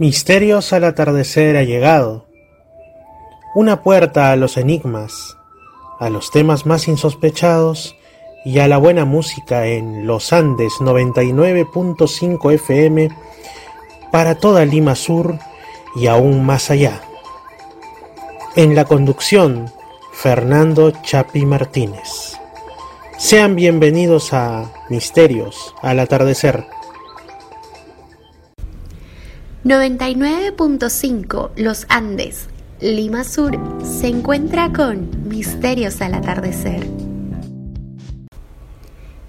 Misterios al atardecer ha llegado. Una puerta a los enigmas, a los temas más insospechados y a la buena música en Los Andes 99.5 FM para toda Lima Sur y aún más allá. En la conducción, Fernando Chapi Martínez. Sean bienvenidos a Misterios al atardecer. 99.5 Los Andes, Lima Sur, se encuentra con Misterios al Atardecer.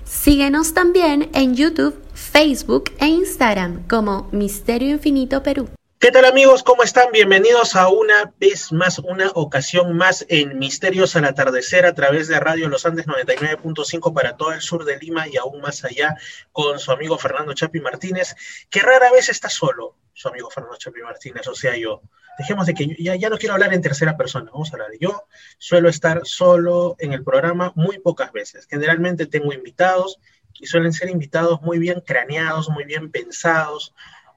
Síguenos también en YouTube, Facebook e Instagram como Misterio Infinito Perú. ¿Qué tal amigos? ¿Cómo están? Bienvenidos a una vez más, una ocasión más en Misterios al Atardecer a través de Radio Los Andes 99.5 para todo el sur de Lima y aún más allá con su amigo Fernando Chapi Martínez, que rara vez está solo, su amigo Fernando Chapi Martínez, o sea, yo. Dejemos de que ya, ya no quiero hablar en tercera persona, vamos a hablar yo. Suelo estar solo en el programa muy pocas veces. Generalmente tengo invitados y suelen ser invitados muy bien craneados, muy bien pensados,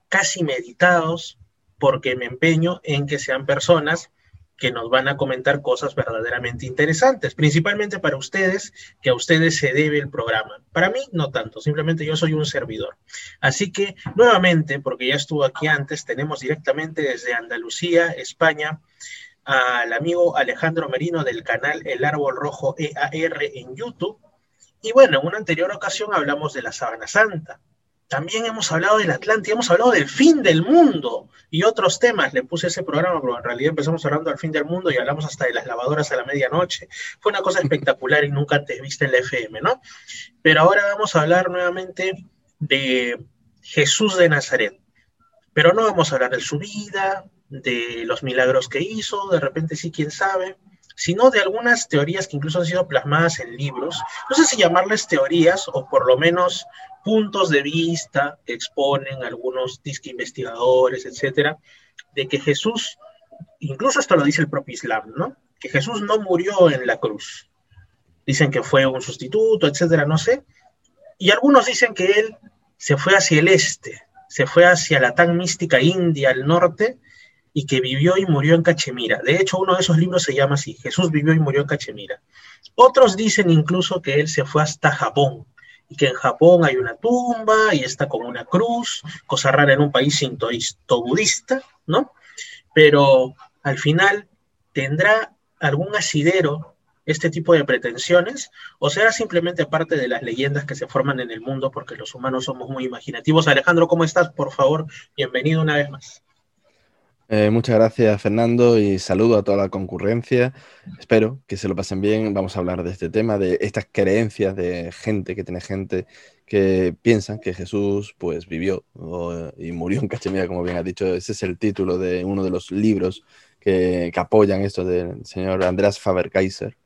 casi meditados porque me empeño en que sean personas que nos van a comentar cosas verdaderamente interesantes, principalmente para ustedes, que a ustedes se debe el programa. Para mí, no tanto, simplemente yo soy un servidor. Así que, nuevamente, porque ya estuvo aquí antes, tenemos directamente desde Andalucía, España, al amigo Alejandro Merino del canal El Árbol Rojo EAR en YouTube. Y bueno, en una anterior ocasión hablamos de la Sábana Santa. También hemos hablado del Atlántida, hemos hablado del fin del mundo y otros temas. Le puse ese programa, pero en realidad empezamos hablando del fin del mundo y hablamos hasta de las lavadoras a la medianoche. Fue una cosa espectacular y nunca antes viste en la FM, ¿no? Pero ahora vamos a hablar nuevamente de Jesús de Nazaret. Pero no vamos a hablar de su vida, de los milagros que hizo, de repente sí, quién sabe, sino de algunas teorías que incluso han sido plasmadas en libros. No sé si llamarles teorías o por lo menos puntos de vista que exponen algunos disque investigadores, etcétera, de que Jesús, incluso esto lo dice el propio Islam, ¿no? Que Jesús no murió en la cruz. Dicen que fue un sustituto, etcétera, no sé. Y algunos dicen que él se fue hacia el este, se fue hacia la tan mística India al norte y que vivió y murió en Cachemira. De hecho, uno de esos libros se llama así, Jesús vivió y murió en Cachemira. Otros dicen incluso que él se fue hasta Japón, que en Japón hay una tumba y está como una cruz, cosa rara en un país sintoísto budista, ¿no? Pero al final tendrá algún asidero este tipo de pretensiones o será simplemente parte de las leyendas que se forman en el mundo porque los humanos somos muy imaginativos. Alejandro, ¿cómo estás? Por favor, bienvenido una vez más. Eh, muchas gracias, Fernando, y saludo a toda la concurrencia. Espero que se lo pasen bien. Vamos a hablar de este tema, de estas creencias de gente que tiene gente que piensan que Jesús pues vivió y murió en Cachemira, como bien has dicho. Ese es el título de uno de los libros que, apoyan esto del señor András Faber-Kaiser.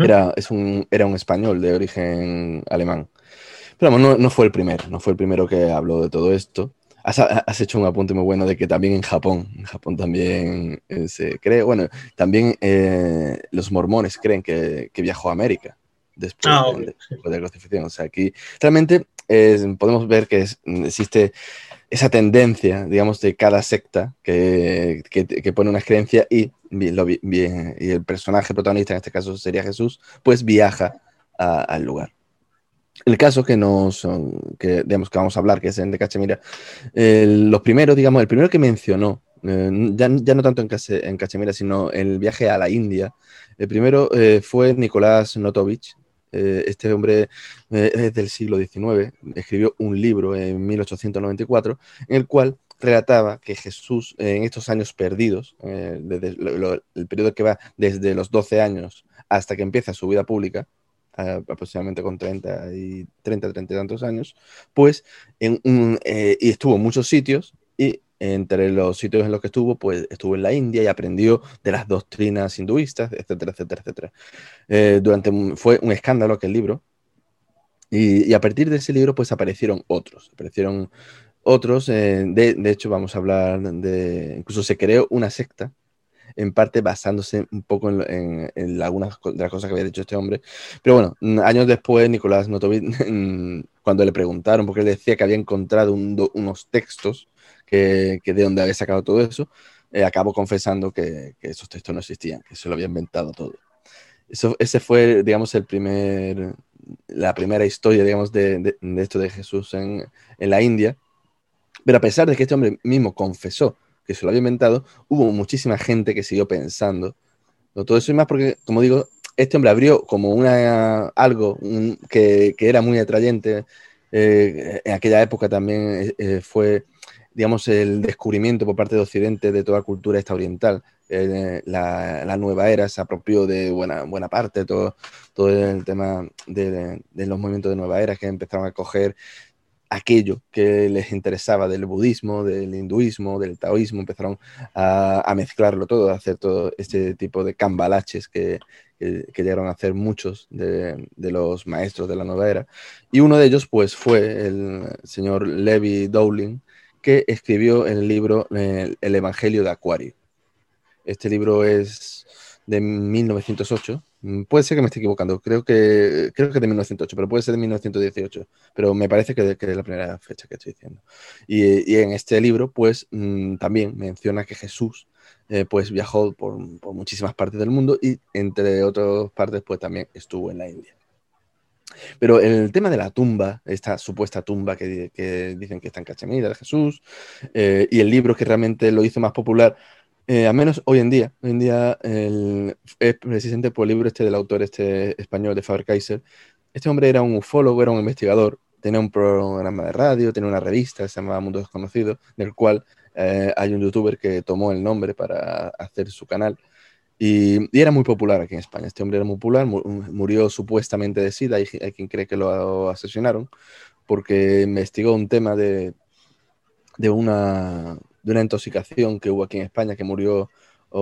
era, es un, era un español de origen alemán. Pero no, no fue el primero, no fue el primero que habló de todo esto. Has, hecho un apunte muy bueno de que también en Japón, en Japón también eh, se cree, bueno, también eh, los mormones creen que, viajó a América después, ah, de, la crucifixión. O sea, aquí realmente podemos ver que existe esa tendencia, digamos, de cada secta que, pone una creencia y, y el personaje protagonista, en este caso sería Jesús, pues viaja al lugar. El caso que nos, que, digamos, que vamos a hablar, que es el de Cachemira, los primeros, digamos, el primero que mencionó, eh, ya, no tanto en, en, Cachemira, sino el viaje a la India, el primero eh, fue Nicolás Notovich. Eh, este hombre es del siglo XIX, escribió un libro en 1894 en el cual relataba que Jesús en estos años perdidos, desde el periodo que va desde los 12 años hasta que empieza su vida pública, aproximadamente con 30 y 30, 30 y tantos años, pues en un, eh, y estuvo en muchos sitios y entre los sitios en los que estuvo, pues estuvo en la India y aprendió de las doctrinas hinduistas, etcétera, etcétera, etcétera. Eh, durante, fue un escándalo aquel libro y, y, a partir de ese libro pues aparecieron otros, aparecieron otros, eh, de, de hecho vamos a hablar de, incluso se creó una secta en parte basándose un poco en, algunas de las cosas que había dicho este hombre. Pero bueno, mm, años después, Nicolás Notovit, cuando le preguntaron, porque él decía que había encontrado unos textos que, de dónde había sacado todo eso, eh, acabó confesando que, esos textos no existían, que se lo había inventado todo. Eso, ese fue, digamos, el primer, la primera historia, digamos, de, esto de Jesús en, en, la India. Pero a pesar de que este hombre mismo confesó que se lo había inventado, hubo muchísima gente que siguió pensando. ¿no? Todo eso y más porque, como digo, este hombre abrió como una, algo que, que, era muy atrayente. Eh, en aquella época también eh, eh, fue, digamos, el descubrimiento por parte de Occidente de toda cultura esta oriental. La, nueva era se apropió de buena, buena parte, todo, todo el tema de, de, los movimientos de nueva era que empezaron a coger aquello que les interesaba del budismo, del hinduismo, del taoísmo, empezaron a, mezclarlo todo, a hacer todo este tipo de cambalaches que, que, llegaron a hacer muchos de, los maestros de la nueva era. Y uno de ellos, pues, fue el señor Levi Dowling, que escribió el libro El, el Evangelio de Acuario. Este libro es de 1908 Mm, puede ser que me esté equivocando, creo que, creo que de 1908, pero puede ser de 1918, pero me parece que, es la primera fecha que estoy diciendo. Y, en este libro, pues mm, también menciona que Jesús eh, pues viajó por, muchísimas partes del mundo y entre otras partes, pues también estuvo en la India. Pero el tema de la tumba, esta supuesta tumba que, dicen que está en Cachemira de Jesús, eh, y el libro que realmente lo hizo más popular, eh, al menos hoy en día, hoy en día es precisamente por el libro este del autor este español de Faber Kaiser. Este hombre era un ufólogo, era un investigador, tenía un programa de radio, tenía una revista, se llamaba Mundo Desconocido, del cual eh, hay un youtuber que tomó el nombre para hacer su canal. Y, era muy popular aquí en España. Este hombre era muy popular, murió supuestamente de SIDA, hay, hay quien cree que lo asesinaron, porque investigó un tema de, de una, de una intoxicación que hubo aquí en España, que murió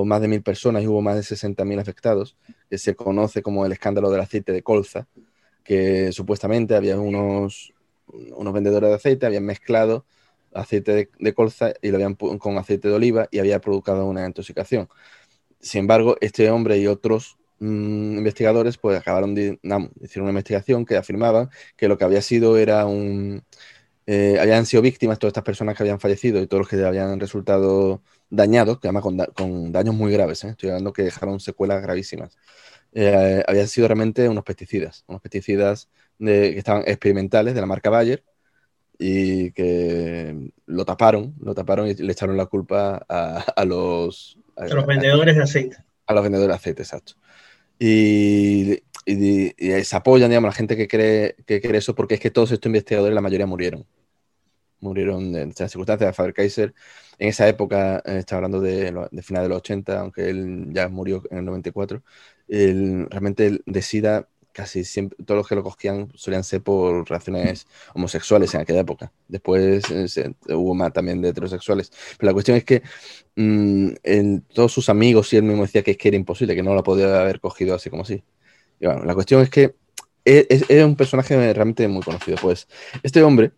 más de mil personas y hubo más de 60.000 afectados, que se conoce como el escándalo del aceite de colza, que supuestamente había unos, unos vendedores de aceite, habían mezclado aceite de, colza y lo habían con aceite de oliva y había provocado una intoxicación. Sin embargo, este hombre y otros mm, investigadores pues acabaron de, hicieron una investigación que afirmaba que lo que había sido era un, eh, habían sido víctimas todas estas personas que habían fallecido y todos los que habían resultado dañados, que además con, daños muy graves, ¿eh? estoy hablando que dejaron secuelas gravísimas. Eh, habían sido realmente unos pesticidas, unos pesticidas que estaban experimentales de la marca Bayer y que lo taparon, lo taparon y le echaron la culpa a, los... A, los vendedores de aceite. A los vendedores de aceite, exacto. Y, se apoyan, digamos, la gente que cree, que cree eso, porque es que todos estos investigadores, la mayoría murieron. Murieron en las circunstancias de Faber Kaiser. En esa época, eh, está hablando de, de final de los 80, aunque él ya murió en el 94, él, realmente de SIDA casi siempre, todos los que lo cogían solían ser por relaciones homosexuales en aquella época. Después eh, hubo más también de heterosexuales. Pero la cuestión es que mm, en todos sus amigos y él mismo decía que, es que era imposible, que no lo podía haber cogido así como así. Y bueno, la cuestión es que e, era un personaje realmente muy conocido. Pues este hombre,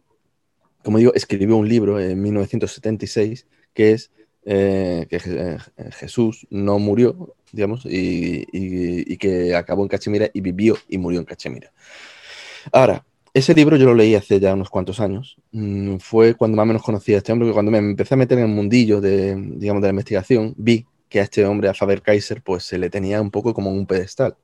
como digo, escribió un libro en 1976 que es eh, que eh, Jesús no murió, digamos, y, que acabó en Cachemira y vivió y murió en Cachemira. Ahora, ese libro yo lo leí hace ya unos cuantos años. Mm, fue cuando más o menos conocí a este hombre, que cuando me empecé a meter en el mundillo de, digamos, de la investigación, vi que a este hombre, a Faber Kaiser, pues se le tenía un poco como un pedestal.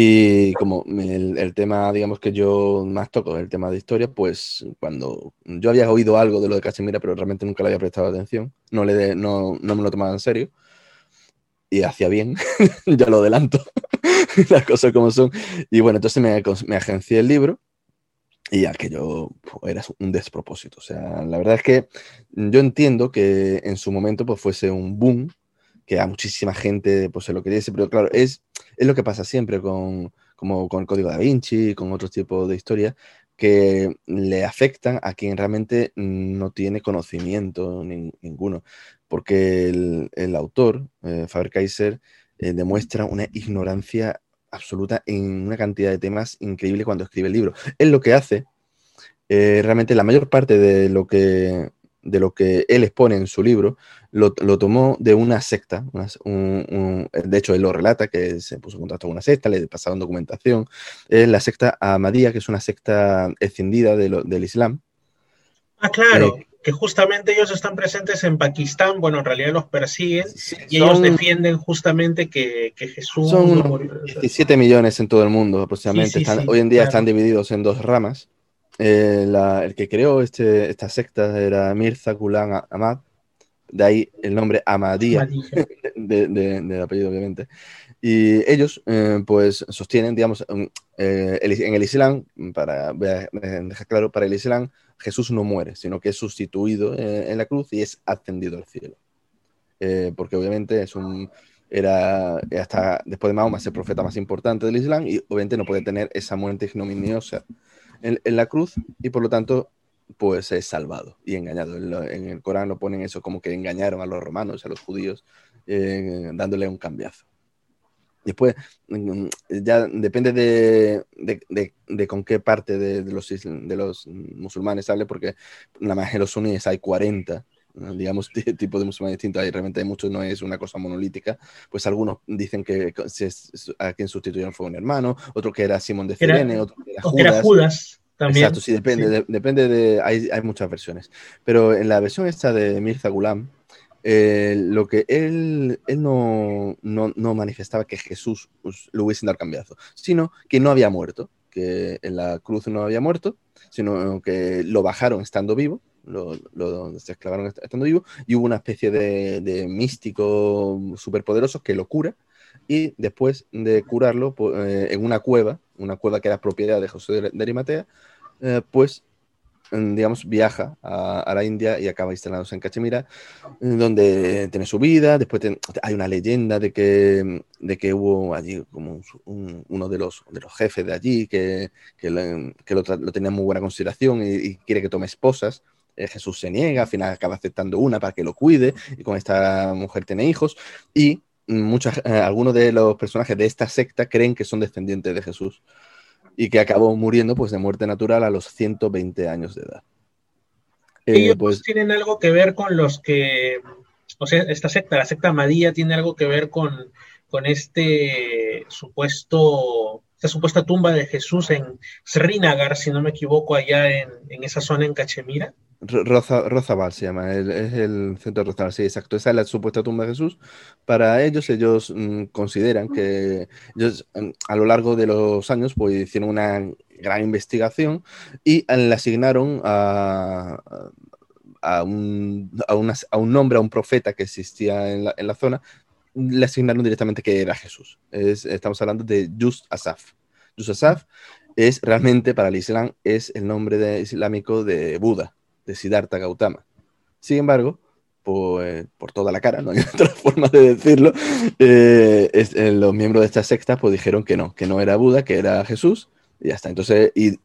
Y como el, tema, digamos, que yo más toco, el tema de historia, pues cuando yo había oído algo de lo de Cachemira, pero realmente nunca le había prestado atención, no, le no, no me lo tomaba en serio, y hacía bien, ya lo adelanto, las cosas como son. Y bueno, entonces me, me agencié el libro y aquello pues, era un despropósito. O sea, la verdad es que yo entiendo que en su momento pues fuese un boom, que a muchísima gente pues se lo quería pero claro, es, es lo que pasa siempre con, como con el Código da Vinci, con otros tipos de historias, que le afectan a quien realmente no tiene conocimiento ninguno porque el, autor, eh, Faber Kaiser, eh, demuestra una ignorancia absoluta en una cantidad de temas increíble cuando escribe el libro. Él lo que hace, eh, realmente la mayor parte de lo que de lo que él expone en su libro, lo, tomó de una secta. de hecho, él lo relata, que se puso en contacto con una secta, le pasaron documentación. Es la secta Ahmadía, que es una secta escindida del Islam. Ah, claro. que justamente ellos están presentes en Pakistán, bueno, en realidad los persiguen y ellos defienden justamente que, Jesús... Son 17 millones en todo el mundo aproximadamente. hoy en día están divididos en dos ramas. Eh, el que creó este, esta secta era Mirza Ghulam Ahmad, de ahí el nombre Ahmadiyya, de, del apellido obviamente. Y ellos, eh, pues, sostienen, digamos, eh, en el Islam, para dejar claro, para el Islam, Jesús no muere, sino que es sustituido en la cruz y es ascendido al cielo. porque obviamente es un, era hasta después de Mahoma es el profeta más importante del Islam y obviamente no puede tener esa muerte ignominiosa en, la cruz y por lo tanto pues es salvado y engañado. En, el Corán lo ponen eso como que engañaron a los romanos, a los judíos, dándole un cambiazo. Después, ya depende de, de, con qué parte de, los, de los musulmanes hable, porque la más en los suníes hay 40 digamos, tipo de musulmanes distintos, y realmente hay muchos, no es una cosa monolítica, pues algunos dicen que a quien sustituyeron fue un hermano, otro que era Simón de Cirene, otro que era Judas. también. Exacto, sí, depende, De, depende de, hay, hay, muchas versiones, pero en la versión esta de Mirza Gulam, eh, lo que él, él no, no, no, manifestaba que Jesús lo hubiese dado cambiazo, sino que no había muerto, que en la cruz no había muerto, sino que lo bajaron estando vivo lo, lo esclavaron estando vivo, y hubo una especie de, de místico superpoderoso que lo cura, y después de curarlo eh, en una cueva, una cueva que era propiedad de José de, Arimatea, eh, pues mm, digamos, viaja a, la India y acaba instalándose en Cachemira, donde tiene su vida. Después hay una leyenda de que, de que hubo allí como uno de los, de los jefes de allí que, que, lo, tenía muy buena consideración y, quiere que tome esposas. Eh, Jesús se niega, al final acaba aceptando una para que lo cuide y con esta mujer tiene hijos y muchos, eh, algunos de los personajes de esta secta creen que son descendientes de Jesús y que acabó muriendo pues de muerte natural a los 120 años de edad. Eh, Ellos pues, tienen algo que ver con los que, o sea, esta secta, la secta Madía, tiene algo que ver con, con este supuesto, esta supuesta tumba de Jesús en Srinagar, si no me equivoco, allá en, en esa zona en Cachemira. Roza, Rozabal se llama, es el centro de Rozabal, sí, exacto. Esa es la supuesta tumba de Jesús. Para ellos, ellos mm, consideran que ellos mm, a lo largo de los años pues, hicieron una gran investigación y le asignaron a, a, un, a, a un nombre, a un profeta que existía en la, en la, zona, le asignaron directamente que era Jesús. Es, estamos hablando de Just Asaf. Just Asaf es realmente para el Islam es el nombre de, islámico de Buda de Siddhartha Gautama. Sin embargo, por toda la cara, no hay otra forma de decirlo, eh, eh, los miembros de esta secta pues dijeron que no, que no era Buda, que era Jesús, y ya está. Entonces, y,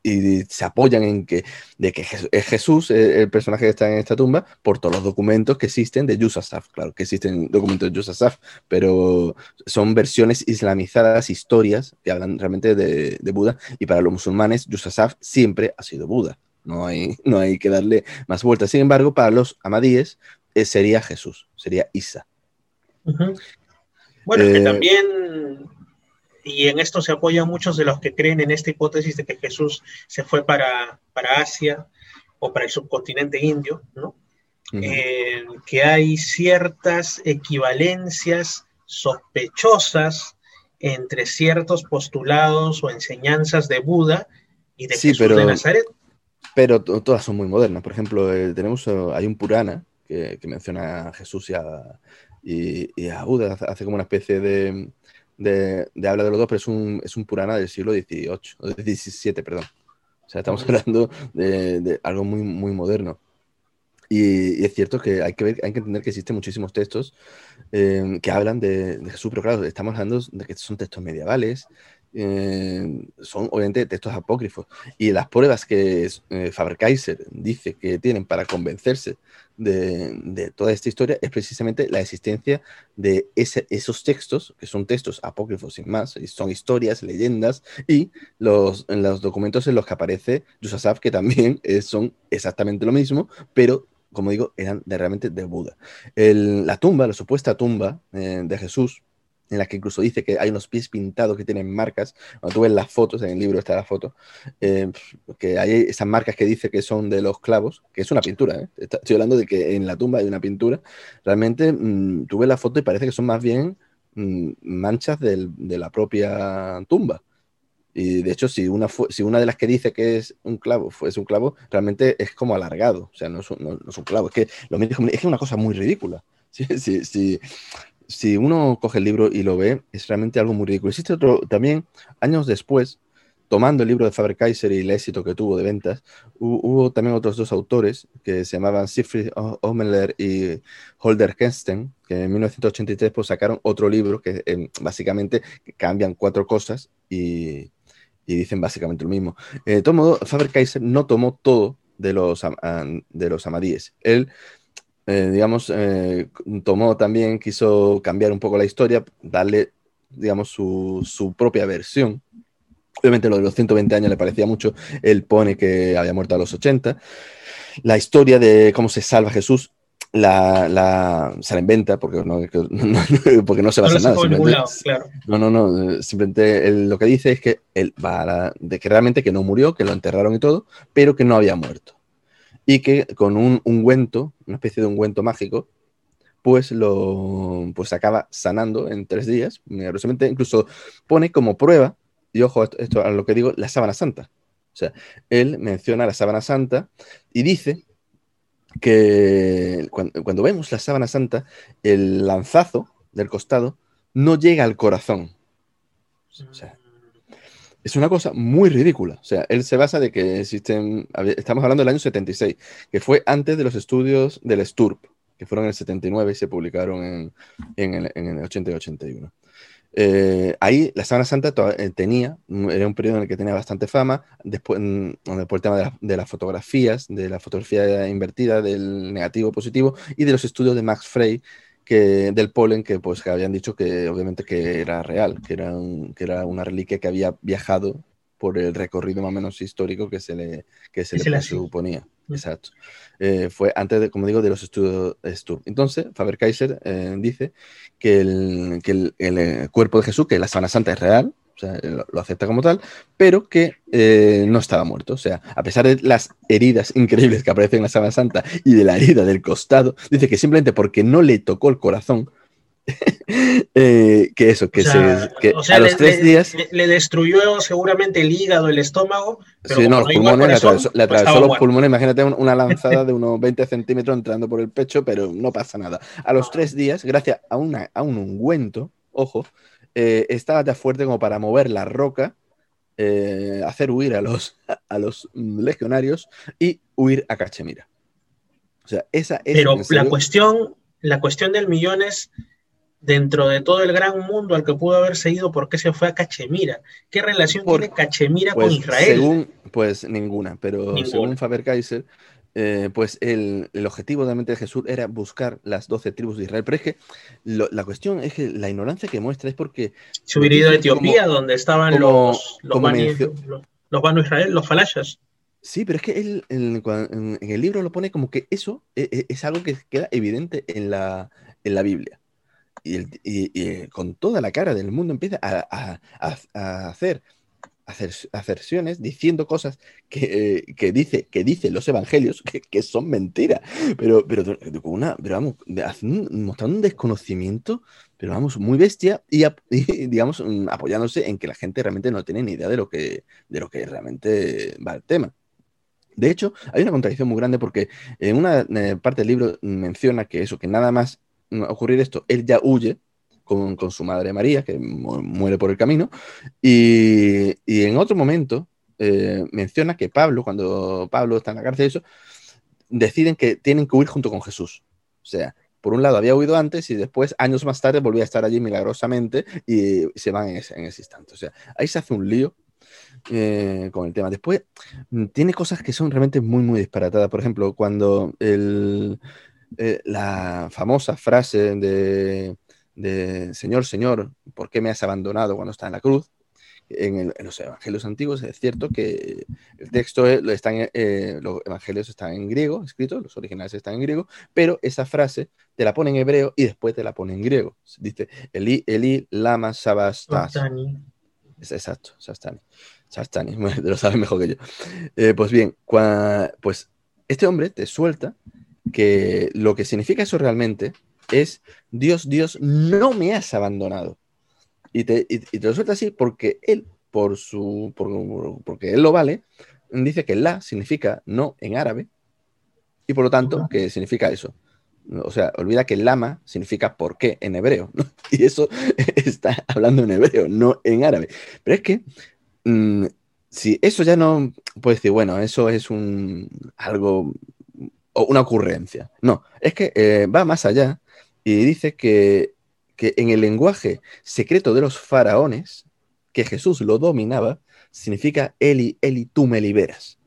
se apoyan en que, de que es Jesús el personaje que está en esta tumba por todos los documentos que existen de Yusasaf. Claro que existen documentos de Yusasaf, pero son versiones islamizadas, historias que hablan realmente de, de Buda. Y para los musulmanes, Yusasaf siempre ha sido Buda. No hay, no hay que darle más vueltas. Sin embargo, para los amadíes eh, sería Jesús, sería Isa. Bueno, que eh, también, y en esto se apoyan muchos de los que creen en esta hipótesis de que Jesús se fue para, para Asia o para el subcontinente indio, ¿no? Eh, que hay ciertas equivalencias sospechosas entre ciertos postulados o enseñanzas de Buda y de Jesús de Nazaret. Pero todas son muy modernas. Por ejemplo, eh, tenemos, eh, hay un Purana que, menciona a Jesús y a, y, a Buda. Hace como una especie de, de, habla de los dos, pero es un, es un Purana del siglo XVIII, o XVII, perdón. O sea, estamos hablando de, algo muy, muy moderno. Y, es cierto que hay que, ver, hay que entender que existen muchísimos textos eh, que hablan de, de, Jesús, pero claro, estamos hablando de que son textos medievales, eh, son obviamente textos apócrifos. Y las pruebas que eh, Faber-Kaiser dice que tienen para convencerse de, toda esta historia es precisamente la existencia de esos textos, que son textos apócrifos sin más, y son historias, leyendas, y los, en los documentos en los que aparece Yusasaf, que también son exactamente lo mismo, pero como digo, eran de, realmente de Buda. la tumba, la supuesta tumba eh, de Jesús, en la que incluso dice que hay unos pies pintados que tienen marcas. Cuando tú ves las fotos, en el libro está la foto, eh, que hay esas marcas que dice que son de los clavos, que es una pintura. ¿eh? Estoy hablando de que en la tumba hay una pintura. Realmente mm, tú ves la foto y parece que son más bien mm, manchas de la propia tumba. Y de hecho, si una, si una de las que dice que es un clavo es un clavo, realmente es como alargado. O sea, no es un, no, es un clavo. Es que lo es que es una cosa muy ridícula. Sí, sí, sí si uno coge el libro y lo ve, es realmente algo muy ridículo. Existe otro también, años después, tomando el libro de Faber-Kaiser y el éxito que tuvo de ventas, hubo, también otros dos autores que se llamaban Siegfried Omeler y Holder Kensten, que en 1983 pues, sacaron otro libro que em, básicamente cambian cuatro cosas y, dicen básicamente lo mismo. Eh, de todo modo, Faber-Kaiser no tomó todo de los, de los amadíes. Él eh, digamos, eh, tomó también, quiso cambiar un poco la historia, darle, digamos, su, propia versión. Obviamente lo de los 120 años le parecía mucho, él pone que había muerto a los 80. La historia de cómo se salva Jesús la, se la inventa porque no, porque no se basa en nada. No, no, no. Simplemente lo que dice es que, él va de que realmente que no murió, que lo enterraron y todo, pero que no había muerto y que con un ungüento, una especie de ungüento mágico, pues lo pues acaba sanando en tres días, milagrosamente, incluso pone como prueba, y ojo, esto, a lo que digo, la sábana santa. O sea, él menciona la sábana santa y dice que cuando, vemos la sábana santa, el lanzazo del costado no llega al corazón. O sea, es una cosa muy ridícula. O sea, él se basa de que existen, estamos hablando del año 76, que fue antes de los estudios del STURP, que fueron en el 79 y se publicaron en, en, el, en el, 80 y 81. Eh, ahí la Sábana Santa eh, tenía, era un periodo en el que tenía bastante fama, después, por el tema de, las fotografías, de la fotografía invertida, del negativo positivo y de los estudios de Max Frey, que, del polen que pues que habían dicho que obviamente que era real, que era, que era una reliquia que había viajado por el recorrido más o menos histórico que se le, que se le suponía. Mm. Exacto. Eh, fue antes, de, como digo, de los estudios Sturm. Entonces, Faber-Kaiser eh, dice que, el, que el, el, cuerpo de Jesús, que la Semana Santa es real, o sea, lo, acepta como tal, pero que eh, no estaba muerto. O sea, a pesar de las heridas increíbles que aparecen en la Sábana Santa y de la herida del costado, dice que simplemente porque no le tocó el corazón, eh, que eso, que, se, a los tres días. Le, destruyó seguramente el hígado, el estómago. sí, no, los pulmones, le atravesó, pues los pulmones. Imagínate una lanzada de unos 20 centímetros entrando por el pecho, pero no pasa nada. A los tres días, gracias a, una, a un ungüento, ojo, eh, estaba ya fuerte como para mover la roca, eh, hacer huir a los, a los legionarios y huir a Cachemira. O sea, esa es Pero la cuestión, la cuestión del millón es dentro de todo el gran mundo al que pudo haber seguido, ¿por qué se fue a Cachemira? ¿Qué relación tiene Cachemira con pues, Israel? pues ninguna, pero según Faber Kaiser, eh, pues el, objetivo de la mente de Jesús era buscar las doce tribus de Israel. Pero es que la cuestión es que la ignorancia que muestra es porque... Se hubiera ido a Etiopía, donde estaban los, los, los, Israel, los falashas. Sí, pero es que él en, el libro lo pone como que eso e, e, es, algo que queda evidente en la, en la Biblia. Y, y, con toda la cara del mundo empieza a, a, a hacer aserciones diciendo cosas que, que, dice que dicen los evangelios que, que son mentiras pero pero una pero vamos mostrando un desconocimiento pero vamos muy bestia y, digamos mm, apoyándose en que la gente realmente no tiene ni idea de lo que de lo que realmente va el tema. De hecho hay una contradicción muy grande porque en una eh, parte del libro menciona que eso que nada más ocurrir esto él ya huye con, su madre María, que muere por el camino, y, en otro momento eh, menciona que Pablo, cuando Pablo está en la cárcel, eso, deciden que tienen que huir junto con Jesús. O sea, por un lado había huido antes y después, años más tarde, volvía a estar allí milagrosamente y se van en ese, instante. O sea, ahí se hace un lío eh, con el tema. Después, mm, tiene cosas que son realmente muy, muy disparatadas. Por ejemplo, cuando el, eh, la famosa frase de de Señor, Señor, ¿por qué me has abandonado cuando está en la cruz? en, los evangelios antiguos es cierto que el texto está eh, los evangelios están en griego, escritos, los originales están en griego, pero esa frase te la pone en hebreo y después te la pone en griego. Dice Eli, Eli, Lama, Sabastas. Exacto, Sastani. Sastani, lo sabes mejor que yo. Eh, pues bien, pues este hombre te suelta que lo que significa eso realmente es Dios, Dios, no me has abandonado. Y te, lo suelta así porque él, por su, porque él lo vale, dice que la significa no en árabe y por lo tanto que significa eso. O sea, olvida que lama significa por qué en hebreo, Y eso está hablando en hebreo, no en árabe. Pero es que mm, si eso ya no puedes decir, bueno, eso es un algo o una ocurrencia. No, es que eh, va más allá y dice que, en el lenguaje secreto de los faraones, que Jesús lo dominaba, significa Eli, Eli, tú me liberas.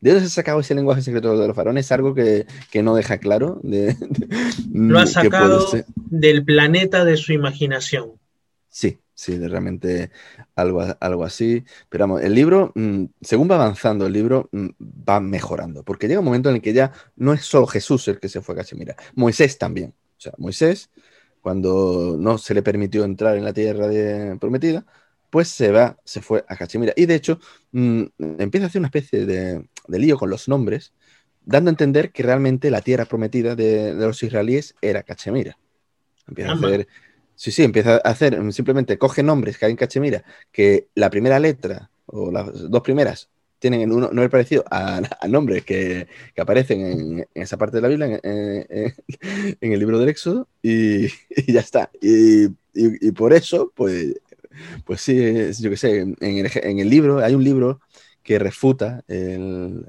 ¿De dónde se ha sacado ese lenguaje secreto de los faraones? Es algo que, no deja claro. lo ha sacado del planeta de su imaginación. Sí, sí, realmente algo, algo así. Pero vamos, el libro, mm, según va avanzando, el libro mm, va mejorando, porque llega un momento en el que ya no es solo Jesús el que se fue a Cachemira, Moisés también. O sea, Moisés, cuando no se le permitió entrar en la tierra prometida, pues se va, se fue a Cachemira. Y de hecho, mm, empieza a hacer una especie de, lío con los nombres, dando a entender que realmente la tierra prometida de, los israelíes era Cachemira. Empieza a hacer Sí, sí, empieza a hacer, simplemente coge nombres que hay en Cachemira, que la primera letra o las dos primeras tienen un nombre parecido a, nombres que, aparecen en, esa parte de la Biblia, en, el libro del Éxodo, y, ya está. Y, por eso, pues, pues sí, yo qué sé, en el, libro, hay un libro que refuta el,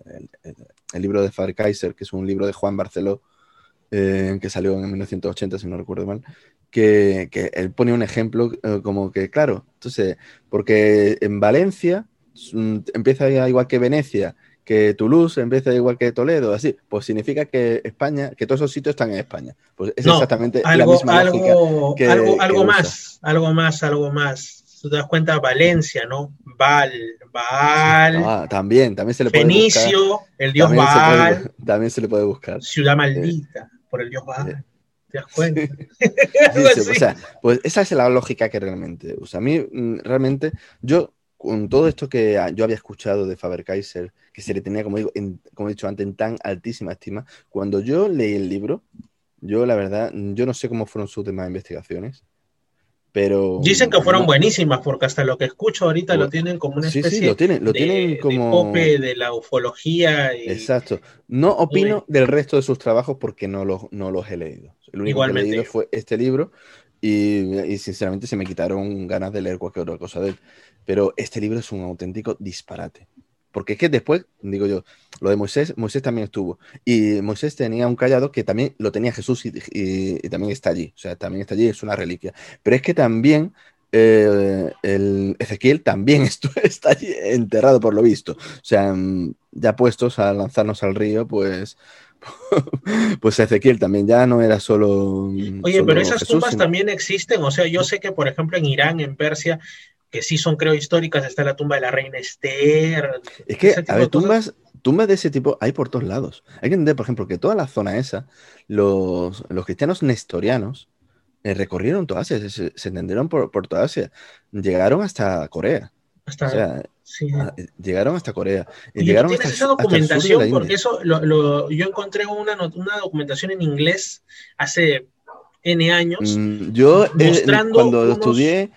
libro de Faber Kaiser, que es un libro de Juan Barceló, eh, que salió en 1980, si no recuerdo mal, que, él pone un ejemplo eh, como que, claro, entonces, porque en Valencia empieza igual que Venecia, que Toulouse empieza igual que Toledo, así, pues significa que España, que todos esos sitios están en España. Pues es exactamente la misma algo, que, algo, algo más, algo más, algo más. Tú te das cuenta, Valencia, ¿no? Val, Val. Ah, también, también se le puede Fenicio, el dios Val. también se le puede buscar. Ciudad maldita, por el dios Val. ¿Te das cuenta? o sea, pues esa es la lógica que realmente. O sea, a mí mm, realmente, yo con todo esto que yo había escuchado de Faber Kaiser, que se le tenía, como, digo, como he dicho antes, en tan altísima estima, cuando yo leí el libro, yo la verdad, yo no sé cómo fueron sus demás investigaciones, pero... Dicen que fueron buenísimas, porque hasta lo que escucho ahorita lo tienen como una especie sí, sí, lo tienen, lo tienen como... de, la ufología. Exacto. No opino del resto de sus trabajos porque no los, no los he leído. El único que he leído fue este libro y, sinceramente se me quitaron ganas de leer cualquier otra cosa de él. Pero este libro es un auténtico disparate. Porque es que después, digo yo, lo de Moisés, Moisés también estuvo. Y Moisés tenía un callado que también lo tenía Jesús y, también está allí. O sea, también está allí, es una reliquia. Pero es que también eh, el Ezequiel también está allí enterrado por lo visto. O sea, mm, ya puestos a lanzarnos al río, pues pues Ezequiel también ya no era solo. Oye, pero esas tumbas también existen. O sea, yo sé que, por ejemplo, en Irán, en Persia, que sí son, creo, históricas, está la tumba de la reina Esther. Es que, a ver, tumbas, tumbas de ese tipo hay por todos lados. Hay que entender, por ejemplo, que toda la zona esa, los, los cristianos nestorianos eh, recorrieron toda Asia, se, entendieron por, por toda Asia, llegaron hasta Corea. Hasta, o sea, llegaron hasta Corea. Y llegaron ¿Tienes esa documentación? Porque eso lo, yo encontré una, una documentación en inglés hace N años. Mm, yo, eh, cuando estudié.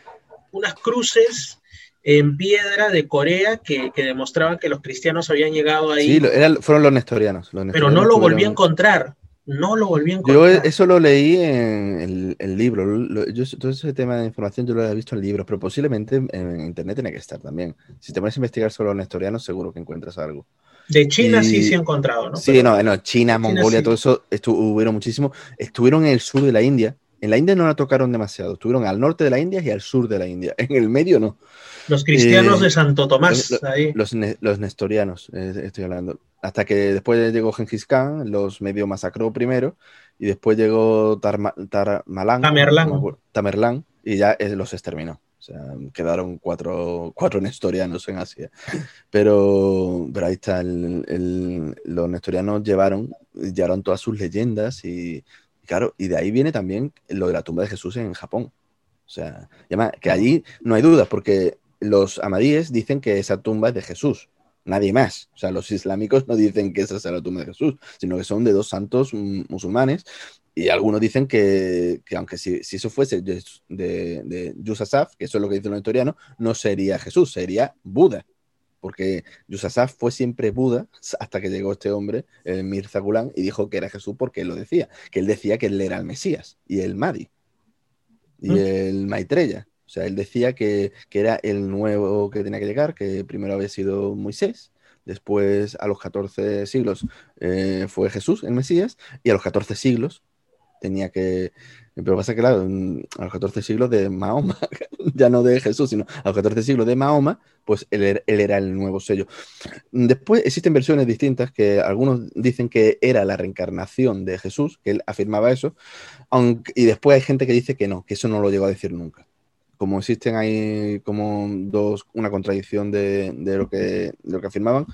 Unas cruces en piedra de Corea que, que, demostraban que los cristianos habían llegado ahí. Sí, fueron los nestorianos, los nestorianos. Pero no lo volví a encontrar no lo volví a encontrar. Yo eso lo leí en el, libro. yo, todo ese tema de información yo lo había visto en libros, pero posiblemente en, internet tiene que estar también. Si te pones a investigar sobre los nestorianos, seguro que encuentras algo. De China sí se ha encontrado, ¿no? Sí, no, no, China, Mongolia, todo eso estuvieron muchísimo. Estuvieron en el sur de la India. En la India no la tocaron demasiado. Estuvieron al norte de la India y al sur de la India. En el medio no. Los cristianos eh, de Santo Tomás. Los, ahí. los, nestorianos, eh, estoy hablando. Hasta que después llegó Genghis Khan, los medio masacró primero, y después llegó Tamerlán, Tamerlán. Tamerlán, y ya eh, los exterminó. O sea, quedaron cuatro, cuatro nestorianos en Asia. Pero, pero ahí está, los nestorianos llevaron, llevaron todas sus leyendas y, claro, y de ahí viene también lo de la tumba de Jesús en Japón. O sea, que allí no hay dudas, porque los amadíes dicen que esa tumba es de Jesús, nadie más. O sea, los islámicos no dicen que esa sea la tumba de Jesús, sino que son de dos santos musulmanes. Y algunos dicen que, aunque si, eso fuese de, de, Yusasaf, que eso es lo que dice el historiano, no sería Jesús, sería Buda. Porque Yusasaf fue siempre Buda hasta que llegó este hombre, el Mirza Ghulam, y dijo que era Jesús porque él lo decía, que él decía que él era el Mesías y el Mahdi y el Maitreya. O sea, él decía que, era el nuevo que tenía que llegar, que primero había sido Moisés, después a los 14 siglos eh, fue Jesús, el Mesías, y a los 14 siglos tenía que... Pero pasa que, claro, a los 14 siglos de Mahoma, ya no de Jesús, sino a los 14 siglos de Mahoma, pues él, er, él, era el nuevo sello. Después existen versiones distintas que algunos dicen que era la reencarnación de Jesús, que él afirmaba eso, y después hay gente que dice que no, que eso no lo llegó a decir nunca como existen ahí como dos, una contradicción de, lo, que, lo que afirmaban,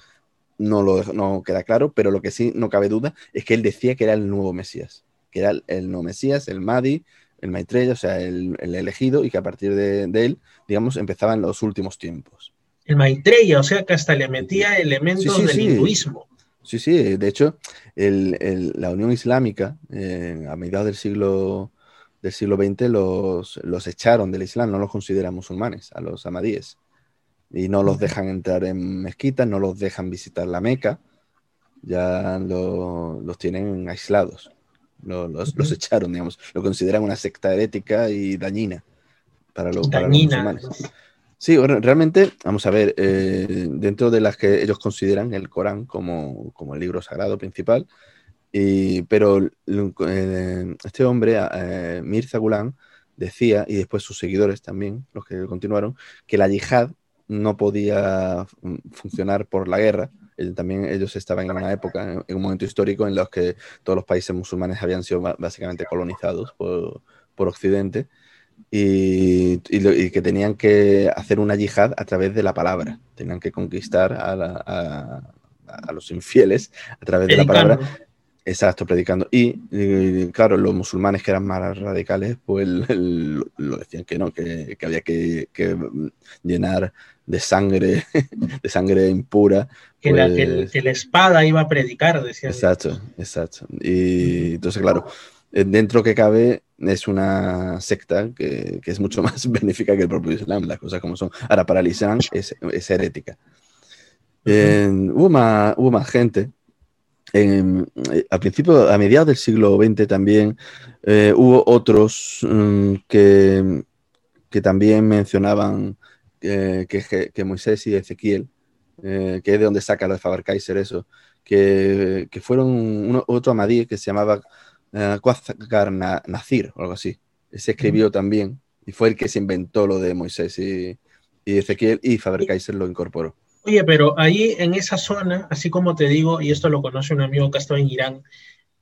no, lo, no queda claro, pero lo que sí no cabe duda es que él decía que era el nuevo Mesías, que era el, nuevo Mesías, el Mahdi, el Maitreya, o sea, el, elegido, y que a partir de, él, digamos, empezaban los últimos tiempos. El Maitreya, o sea, que hasta le metía elementos del hinduismo. Sí, sí, de hecho, la Unión Islámica, eh, a mediados del siglo del siglo XX los, los echaron del Islam, no los consideran musulmanes, a los amadíes. Y no los dejan entrar en mezquitas, no los dejan visitar la Meca, ya los tienen aislados. Los, echaron, digamos, lo consideran una secta herética y dañina para, los, musulmanes. Sí, realmente, vamos a ver, eh, dentro de las que ellos consideran el Corán como, como el libro sagrado principal, pero eh, este hombre, eh, Mirza Ghulam, decía, y después sus seguidores también, los que continuaron, que la yihad no podía funcionar por la guerra. También ellos estaban en una época, en un momento histórico en los que todos los países musulmanes habían sido básicamente colonizados por, Occidente y, que tenían que hacer una yihad a través de la palabra. Tenían que conquistar a, a los infieles a través de la palabra Exacto, predicando. Y, claro, los musulmanes que eran más radicales, pues lo decían que no, que, había que, llenar de sangre, de sangre impura. Que, la, pues que, la, espada iba a predicar, decían. Exacto, exacto. Y entonces, claro, eh, dentro que cabe es una secta que, es mucho más benéfica que el propio Islam, las cosas como son. Ahora, para el Islam es, herética. hubo, hubo más gente en, eh, a principio, a mediados del siglo XX también eh, hubo otros mm, que, que, también mencionaban eh, que, Moisés y Ezequiel, que es de donde saca de Faber Kaiser eso, que, fueron otro amadí que se llamaba Quazgar Nazir o algo así. Se escribió también y fue el que se inventó lo de Moisés y, y Ezequiel y Faber Kaiser lo incorporó. Oye, pero ahí en esa zona, así como te digo, y esto lo conoce un amigo que ha estado en Irán,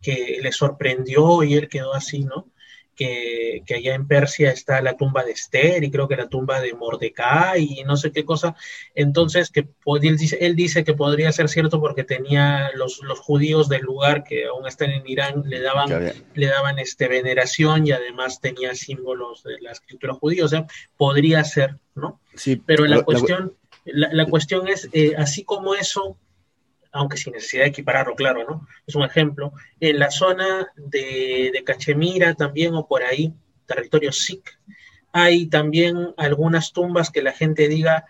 que le sorprendió y él quedó así, ¿no? Que, que, allá en Persia está la tumba de Esther y creo que la tumba de Mordecai y no sé qué cosa. Entonces, que él dice, él dice que podría ser cierto porque tenía los, los judíos del lugar que aún están en Irán, le daban, le daban este, veneración y además tenía símbolos de la escritura judía. O sea, podría ser, ¿no? Sí, pero la cuestión... La, cuestión es, eh, así como eso, aunque sin necesidad de equipararlo, claro, ¿no? Es un ejemplo. En la zona de, Cachemira también o por ahí, territorio Sikh, hay también algunas tumbas que la gente diga,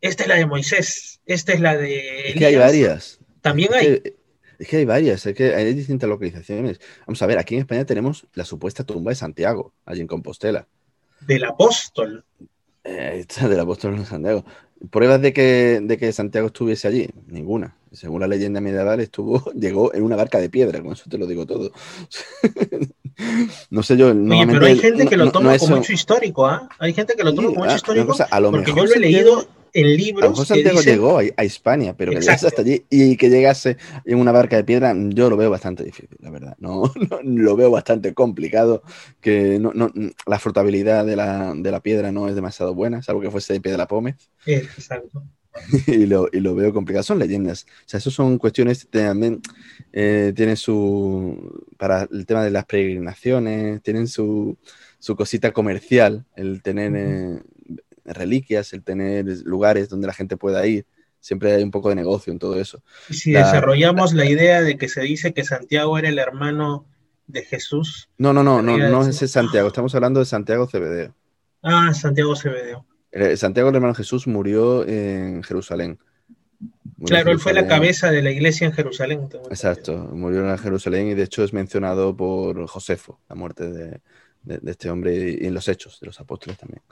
esta es la de Moisés, esta es la de... Es que hay varias. También hay. es que hay varias, es que hay distintas localizaciones. Vamos a ver, aquí en España tenemos la supuesta tumba de Santiago, allí en Compostela. Del apóstol. Eh, del apóstol de Santiago. Pruebas de que, de que Santiago estuviese allí, ninguna. Según la leyenda medieval, estuvo, llegó en una barca de piedra, con eso te lo digo todo. no sé yo. Oye, pero hay gente que lo toma como hecho histórico, ¿ah? Hay gente que lo toma como hecho ah, histórico. porque yo lo he leído en libros. A Santiago llegó a, España, pero que llegase hasta allí y que llegase en una barca de piedra, yo lo veo bastante difícil, la verdad. No, lo veo bastante complicado. Que no, la frutabilidad de la, de la, piedra no es demasiado buena, salvo que fuese de piedra pómez. Exacto. y, lo, y, lo, veo complicado. Son leyendas. O sea, eso son cuestiones también. Eh, tienen su. Para el tema de las peregrinaciones, tienen su, su cosita comercial, el tener eh, reliquias, el tener lugares donde la gente pueda ir. Siempre hay un poco de negocio en todo eso. Y si desarrollamos la idea de que se dice que Santiago era el hermano de Jesús. No, no, no, no, no es Santiago. Estamos hablando de Santiago Cebedeo. Ah, Santiago Cebedeo. Santiago, el hermano Jesús, murió en Jerusalén. claro, él fue la cabeza de la iglesia en Jerusalén. Exacto, murió en Jerusalén y de hecho es mencionado por Josefo, la muerte de, este hombre y en los hechos de los apóstoles también.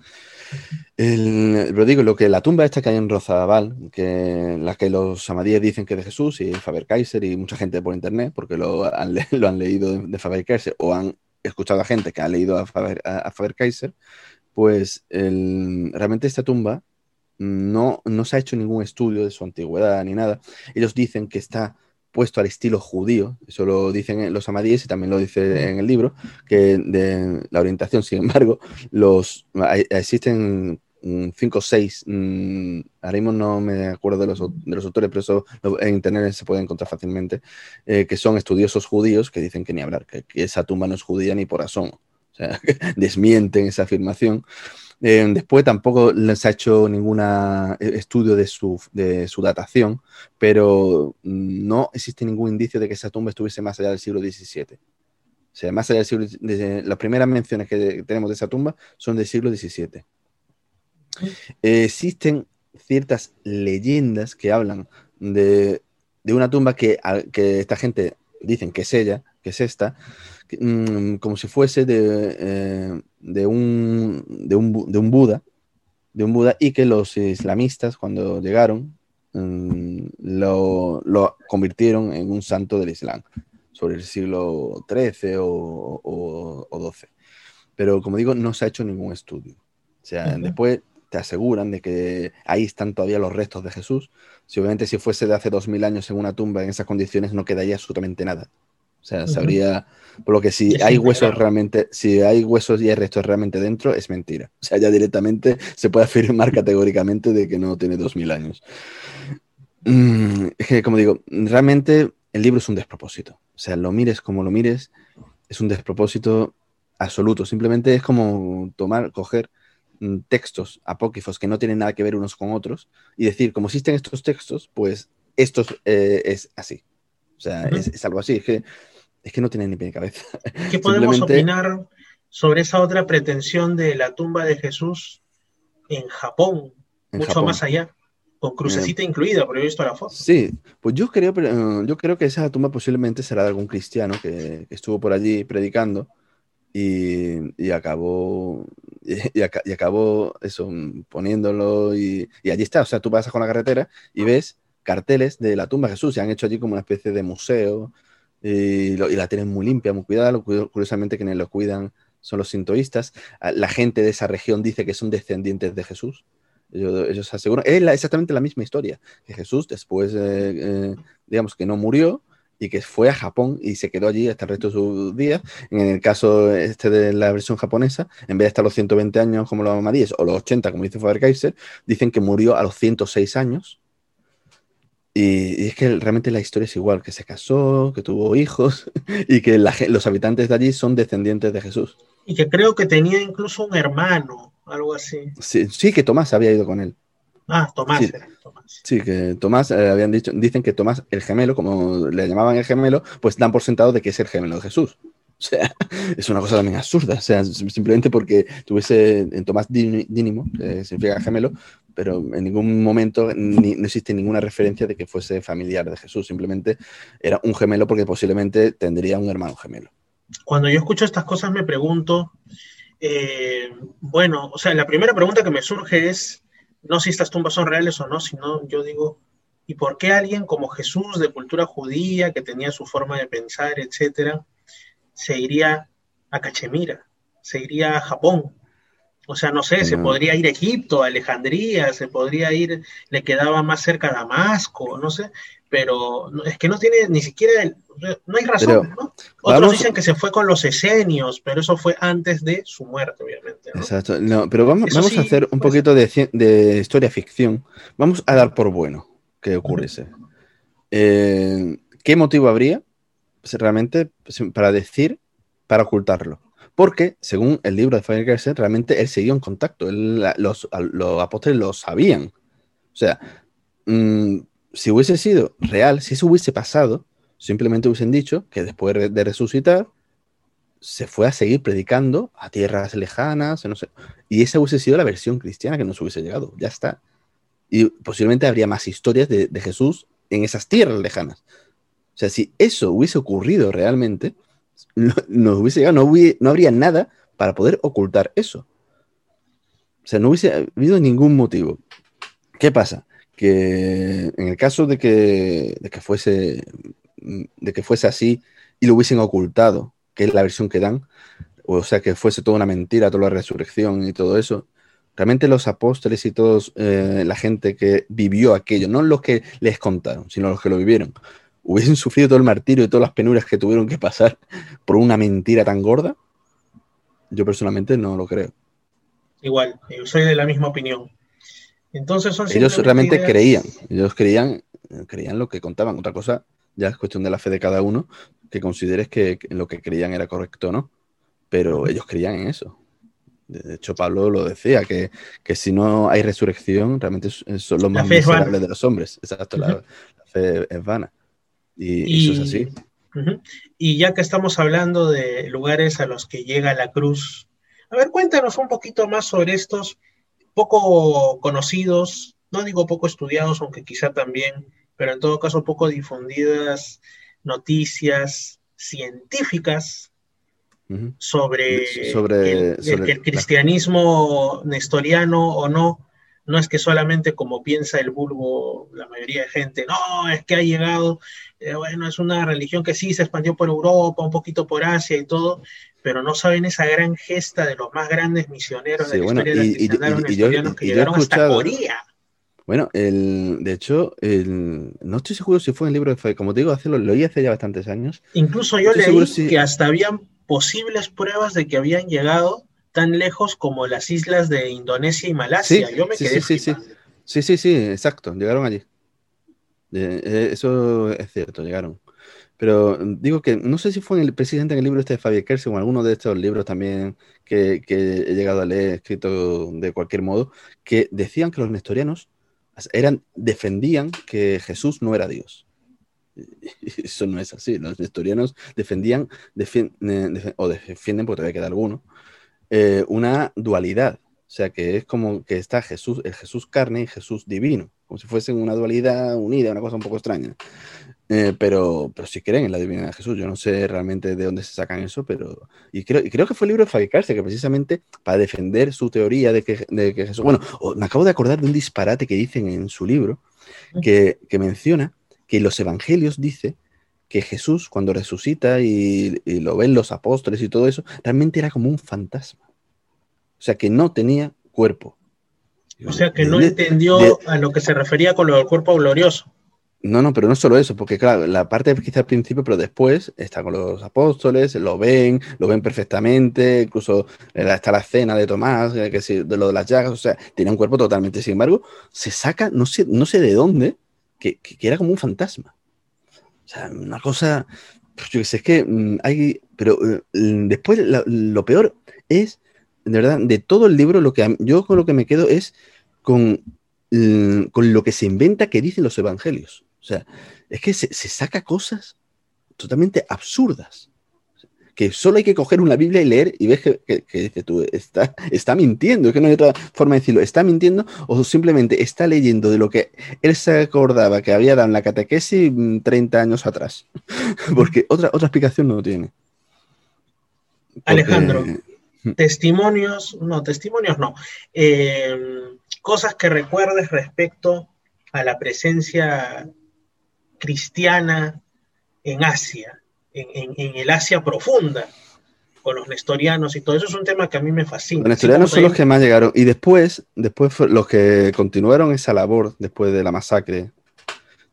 pero digo, lo que la tumba esta que hay en Rozabal, que la que los amadíes dicen que es de Jesús y Faber Kaiser y mucha gente por internet, porque lo han, lo han leído de, Faber Kaiser o han escuchado a gente que ha leído a Faber, a Faber Kaiser, pues realmente esta tumba no, no se ha hecho ningún estudio de su antigüedad ni nada. Ellos dicen que está puesto al estilo judío, eso lo dicen los amadíes y también lo dice en el libro, que de la orientación, sin embargo, los, existen cinco o seis, mm, ahora mismo no me acuerdo de los, de los autores, pero eso en internet se puede encontrar fácilmente, eh, que son estudiosos judíos que dicen que ni hablar, que, que, esa tumba no es judía ni por asomo. O sea, desmienten esa afirmación. Eh, después tampoco les ha hecho ningún eh, estudio de su, de su, datación, pero no existe ningún indicio de que esa tumba estuviese más allá del siglo XVII. O sea, más allá del siglo XVII, las primeras menciones que tenemos de esa tumba son del siglo XVII. existen ciertas leyendas que hablan de, de una tumba que, que, esta gente dicen que es ella, que es esta, Mm, como si fuese de, eh, de, un, de, un, de, un, Buda, de un Buda, y que los islamistas cuando llegaron mm, lo, lo, convirtieron en un santo del Islam, sobre el siglo XIII o, o, XII. Pero como digo, no se ha hecho ningún estudio. O sea, después te aseguran de que ahí están todavía los restos de Jesús. Si obviamente si fuese de hace dos mil años en una tumba en esas condiciones no quedaría absolutamente nada. O sea, sabría. Por lo que si hay huesos realmente, si hay huesos y hay restos realmente dentro, es mentira. O sea, ya directamente se puede afirmar categóricamente de que no tiene 2000 años. Mm, es que, como digo, realmente el libro es un despropósito. O sea, lo mires como lo mires, es un despropósito absoluto. Simplemente es como tomar, coger mm, textos apócrifos que no tienen nada que ver unos con otros y decir, como existen estos textos, pues esto eh, es así. O sea, es, es, algo así. Es que es que no tiene ni pie ni cabeza. ¿Qué podemos opinar sobre esa otra pretensión de la tumba de Jesús en Japón, mucho más allá? Con crucecita incluida, por he visto la foto. Sí, pues yo creo, eh, yo creo que esa tumba posiblemente será de algún cristiano que, estuvo por allí predicando y, acabó y, acabó eso poniéndolo y, y, allí está. O sea, tú pasas con la carretera y ves carteles de la tumba de Jesús. Se han hecho allí como una especie de museo y, la tienen muy limpia, muy cuidada. Curiosamente, quienes lo cuidan son los sintoístas. Ah, la gente de esa región dice que son descendientes de Jesús. Ellos, aseguran, es exactamente la misma historia, que Jesús después, eh, digamos que no murió y que fue a Japón y se quedó allí hasta el resto de sus días. En el caso este de la versión japonesa, en vez de estar los 120 años como los mamadíes o los 80 como dice Faber-Kaiser, dicen que murió a los 106 años y, es que realmente la historia es igual, que se casó, que tuvo hijos y que los habitantes de allí son descendientes de Jesús. Y que creo que tenía incluso un hermano, algo así. Sí, que Tomás había ido con él. Ah, Tomás sí, era, Tomás. Sí, que Tomás, eh, habían dicho, dicen que Tomás, el gemelo, como le llamaban el gemelo, pues dan por sentado de que es el gemelo de Jesús. O sea, es una cosa también absurda. O sea, simplemente porque tuviese en Tomás Dínimo, que significa gemelo, pero en ningún momento no existe ninguna referencia de que fuese familiar de Jesús. Simplemente era un gemelo porque posiblemente tendría un hermano gemelo. Cuando yo escucho estas cosas me pregunto, eh, bueno, o sea, la primera pregunta que me surge es, no si estas tumbas son reales o no, sino yo digo, ¿y por qué alguien como Jesús de cultura judía, que tenía su forma de pensar, etcétera, se iría a Cachemira, se iría a Japón. O sea, no sé, se podría ir a Egipto, a Alejandría, se podría ir, le quedaba más cerca a Damasco, no sé, pero es que no tiene ni siquiera, no hay razón, ¿no? Otros dicen que se fue con los esenios, pero eso fue antes de su muerte, obviamente. Exacto, no, pero vamos, vamos a hacer un pues poquito de, de, historia ficción, vamos a dar por bueno que ocurriese. Eh, ¿Qué motivo habría pues, realmente pues, para decir, para ocultarlo? Porque, según el libro de Faber realmente él seguía en contacto. los, apóstoles lo sabían. O sea, mm, si hubiese sido real, si eso hubiese pasado, simplemente hubiesen dicho que después de resucitar, se fue a seguir predicando a tierras lejanas. Y esa hubiese sido la versión cristiana que nos hubiese llegado. Ya está. Y posiblemente habría más historias de, de Jesús en esas tierras lejanas. O sea, si eso hubiese ocurrido realmente, no, hubiese llegado, no, habría nada para poder ocultar eso. O sea, no hubiese habido ningún motivo. ¿Qué pasa? Que en el caso de que, de que, fuese, de que fuese así y lo hubiesen ocultado, que es la versión que dan, o sea, que fuese toda una mentira, toda la resurrección y todo eso, realmente los apóstoles y todos eh, la gente que vivió aquello, no los que les contaron, sino los que lo vivieron, hubiesen sufrido todo el martirio y todas las penurias que tuvieron que pasar por una mentira tan gorda, yo personalmente no lo creo. Igual, yo soy de la misma opinión. Entonces son ellos realmente creían, ellos creían, creían lo que contaban. Otra cosa ya es cuestión de la fe de cada uno, que consideres que, lo que creían era correcto o no. Pero ellos creían en eso. De hecho, Pablo lo decía, que, si no hay resurrección, realmente son los más miserables de los hombres. Exacto, la fe es vana. Y, eso es así. Y ya que estamos hablando de lugares a los que llega la cruz, a ver, cuéntanos un poquito más sobre estos poco conocidos, no digo poco estudiados, aunque quizá también, pero en todo caso poco difundidas noticias científicas sobre, sobre, el, cristianismo nestoriano o no no es que solamente como piensa el vulgo, la mayoría de gente, no, es que ha llegado, eh, bueno, es una religión que sí se expandió por Europa, un poquito por Asia y todo, pero no saben esa gran gesta de los más grandes misioneros de la historia de la que llegaron hasta Corea. Bueno, el, de hecho, el, no estoy seguro si fue en el libro de como te digo, hace, lo, lo oí hace ya bastantes años. Incluso yo leí que hasta habían posibles pruebas de que habían llegado tan lejos como las islas de Indonesia y Malasia. Yo me quedé sí, sí, sí, sí, sí, exacto, llegaron allí. Eh, eso es cierto, llegaron. Pero digo que no sé si fue el presidente en el libro este de Fabián Kersi o en alguno de estos libros también que, he llegado a leer escrito de cualquier modo, que decían que los nestorianos eran, defendían que Jesús no era Dios. Eso no es así. Los nestorianos defendían, o defienden, porque todavía queda alguno, eh, una dualidad. O sea, que es como que está Jesús, el Jesús carne y Jesús divino, como si fuesen una dualidad unida, una cosa un poco extraña. Eh, pero, pero si creen en la divinidad de Jesús, yo no sé realmente de dónde se sacan eso, pero. Y creo, y creo que fue el libro de Fabricarse, que precisamente para defender su teoría de que, de que Jesús. Bueno, me acabo de acordar de un disparate que dicen en su libro, que, que menciona que los evangelios dice que Jesús, cuando resucita y, lo ven los apóstoles y todo eso, realmente era como un fantasma. O sea, que no tenía cuerpo. O sea, que no entendió a lo que se refería con lo del cuerpo glorioso. No, no, pero no solo eso, porque claro, la parte quizá al principio, pero después está con los apóstoles, lo ven, lo ven perfectamente, incluso está la cena de Tomás, que de lo de las llagas, o sea, tiene un cuerpo totalmente, sin embargo, se saca, no sé, no sé de dónde, que era como un fantasma. Sea, una cosa, pues yo sé, es que mm, hay, pero eh, después lo peor es, de verdad, de todo el libro, lo que yo con lo que me quedo es con, con lo que se inventa que dicen los evangelios. O sea, es que se, se saca cosas totalmente absurdas que solo hay que coger una Biblia y leer y ves que, tú, está, está mintiendo, es que no hay otra forma de decirlo, está mintiendo o simplemente está leyendo de lo que él se acordaba que había dado en la catequesis 30 años atrás, porque otra, otra explicación no tiene. Alejandro, testimonios, no, testimonios no, eh, cosas que recuerdes respecto a la presencia cristiana en Asia en, el Asia profunda. con los nestorianos y todo eso es un tema que a mí me fascina. Los nestorianos son los que más llegaron y después, después los que continuaron esa labor después de la masacre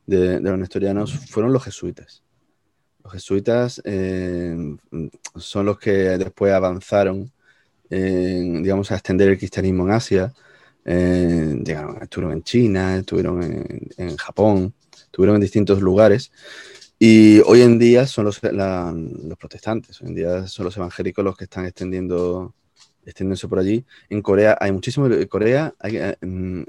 de, los nestorianos fueron los jesuitas. Los jesuitas eh, son los que después avanzaron, digamos, a extender el cristianismo en Asia. Eh, llegaron, estuvieron en China, estuvieron en, en Japón, estuvieron en distintos lugares. Y hoy en día son los, los protestantes, hoy en día son los evangélicos los que están extendiendo, extendiéndose por allí. En Corea hay muchísimo, en Corea hay, eh, mm,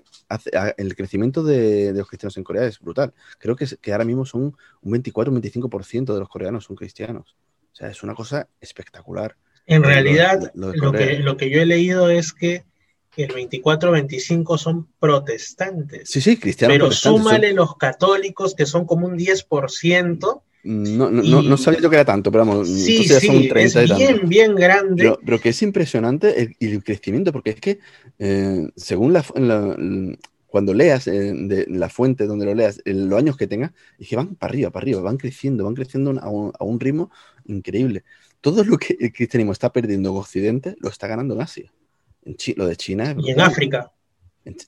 el crecimiento de, los cristianos en Corea es brutal. Creo que, que ahora mismo son un 24, un 25% de los coreanos son cristianos. O sea, es una cosa espectacular. En realidad, lo, que, lo que yo he leído es que el 24-25 son protestantes. Sí, sí, cristianos. Pero súmale los católicos, que son como un 10%. No, no, no, sabía yo que era tanto, pero vamos, sí, sí, son 30 es bien, bien grande. Pero, que es impresionante el, crecimiento, porque es que eh, según la, cuando leas eh, de la fuente donde lo leas, los años que tengas, es que van para arriba, para arriba, van creciendo, van creciendo a un, a un ritmo increíble. Todo lo que el cristianismo está perdiendo en Occidente lo está ganando en Asia lo de China. y en África.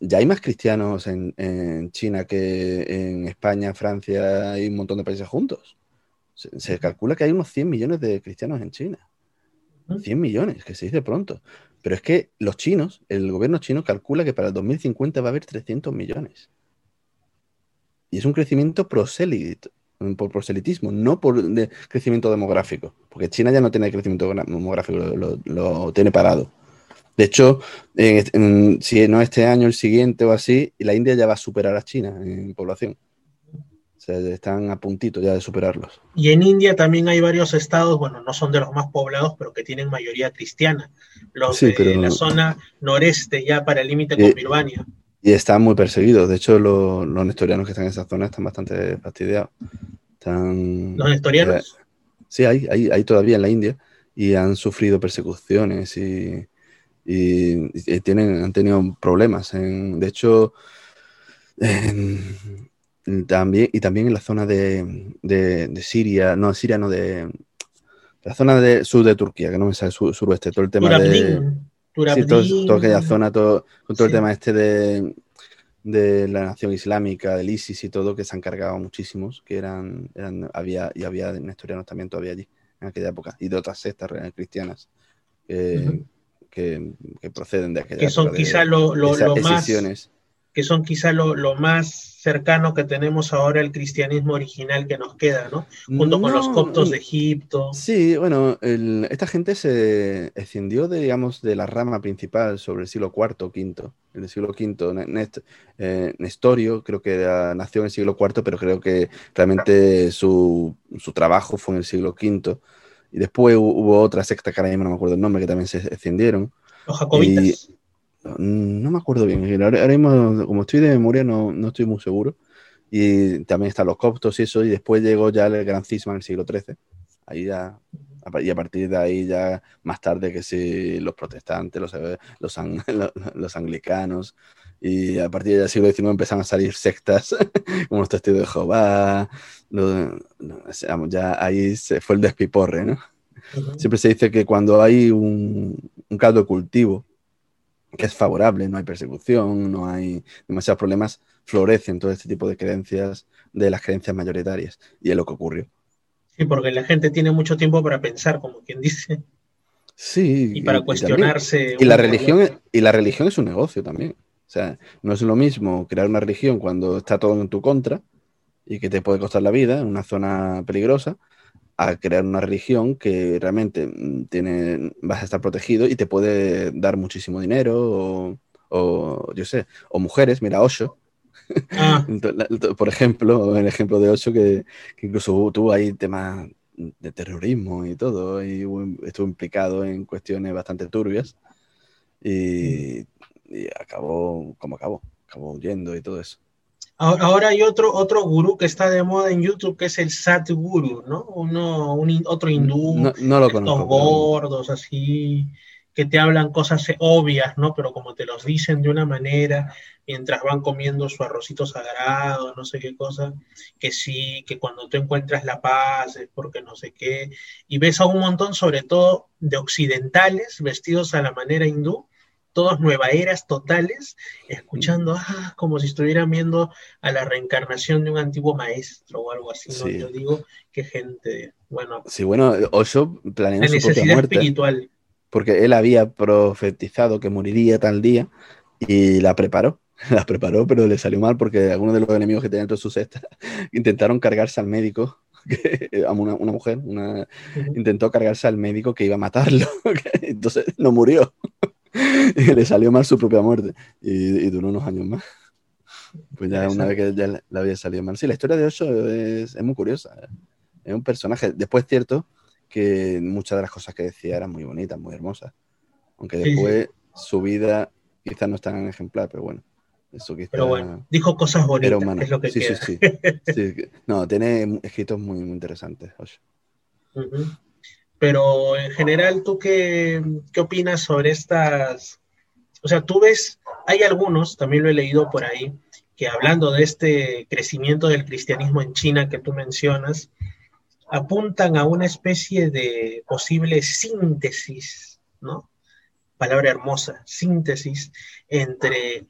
Ya hay más cristianos en, China que en España, Francia y un montón de países juntos. Se, calcula que hay unos 100 millones de cristianos en China. 100 millones, que se dice pronto. Pero es que los chinos, el gobierno chino calcula que para el 2050 va a haber 300 millones. Y es un crecimiento proselito, por proselitismo, no por crecimiento demográfico. Porque China ya no tiene crecimiento demográfico, lo tiene parado. De hecho, si no este año, el siguiente o así, la India ya va a superar a China en población. O sea, están a puntito ya de superarlos. Y en India también hay varios estados, bueno, no son de los más poblados, pero que tienen mayoría cristiana. Los de la zona noreste, ya para el límite con Birmania. Y están muy perseguidos. De hecho, los, nestorianos que están en esa zona están bastante fastidiados. Están, ¿Los nestorianos? Eh, sí, hay, hay, hay todavía en la India y han sufrido persecuciones y, y, tienen, han tenido problemas. de hecho, también, y también en la zona de, de, Siria, no, Siria no, de la zona de sur de Turquía, que no me sale sur, suroeste, todo el tema de... Sí, todo, aquella zona, todo, con todo el tema este de, de la nación islámica, del ISIS y todo, que se han cargado muchísimos, que eran, eran había, y había nestorianos también todavía allí, en aquella época, y de otras sectas reales que, que, proceden de aquella que son quizá lo, más que son quizá lo, más cercano que tenemos ahora al cristianismo original que nos queda, ¿no? Junto con los coptos de Egipto. Sí, bueno, esta gente se escindió de, digamos, de la rama principal sobre el siglo IV o V. En el siglo V, eh, Nestorio creo que nació en el siglo IV, pero creo que realmente su, su trabajo fue en el siglo V y después hubo otra secta que ahora mismo no me acuerdo el nombre, que también se extendieron. Los jacobitas. no me acuerdo bien. Ahora, mismo, como estoy de memoria, no, no, estoy muy seguro. Y también están los coptos y eso. Y después llegó ya el gran cisma en el siglo XIII. Ahí ya. Y a partir de ahí ya más tarde que si los protestantes, los, los, los anglicanos, y a partir del siglo XIX empezaron a salir sectas como los testigos de Jehová. Ya ahí se fue el despiporre, ¿no? Siempre se dice que cuando hay un, un caldo de cultivo que es favorable, no hay persecución, no hay demasiados problemas, florecen todo este tipo de creencias, de las creencias mayoritarias. Y es lo que ocurrió. Sí, porque la gente tiene mucho tiempo para pensar, como quien dice. Sí. Y para cuestionarse. Y, la religión, y la religión es un negocio también. O sea, no es lo mismo crear una religión cuando está todo en tu contra y que te puede costar la vida en una zona peligrosa, a crear una religión que realmente mm, tiene, vas a estar protegido y te puede dar muchísimo dinero o, yo sé, o mujeres, mira, Osho. Ah. Por ejemplo, el ejemplo de Osho, que, incluso tuvo ahí temas de terrorismo y todo, y estuvo implicado en cuestiones bastante turbias. Y y acabó como acabó, acabó huyendo y todo eso. Ahora hay otro, otro gurú que está de moda en YouTube que es el Satguru, ¿no? Uno, un, otro hindú, no, lo conozco, gordos así, que te hablan cosas obvias, ¿no? Pero como te los dicen de una manera, mientras van comiendo su arrocito sagrado, no sé qué cosa, que sí, que cuando tú encuentras la paz es porque no sé qué, y ves a un montón, sobre todo de occidentales, vestidos a la manera hindú, todos nuevaeras totales, escuchando, ah, como si estuvieran viendo a la reencarnación de un antiguo maestro o algo así, ¿no? Yo digo, qué gente, bueno. Sí, bueno, Osho planeó su propia muerte. espiritual. Porque él había profetizado que moriría tal día y la preparó. La preparó, pero le salió mal porque algunos de los enemigos que tenía dentro de su cesta intentaron cargarse al médico a una, mujer, una, intentó cargarse al médico que iba a matarlo. Entonces no murió. y le salió mal su propia muerte. Y, duró unos años más. Pues ya una vez que ya le, había salido mal. Sí, la historia de Osho es, es muy curiosa. Es un personaje. Después, cierto que muchas de las cosas que decía eran muy bonitas, muy hermosas. Aunque después su vida quizás no es tan ejemplar, pero bueno. Eso pero bueno, dijo cosas bonitas, es lo que sí, Sí, sí, No, tiene escritos muy, muy interesantes. Osho. Pero en general, ¿tú qué, qué opinas sobre estas? O sea, tú ves, hay algunos, también lo he leído por ahí, que hablando de este crecimiento del cristianismo en China que tú mencionas, apuntan a una especie de posible síntesis, ¿no? Palabra hermosa, síntesis entre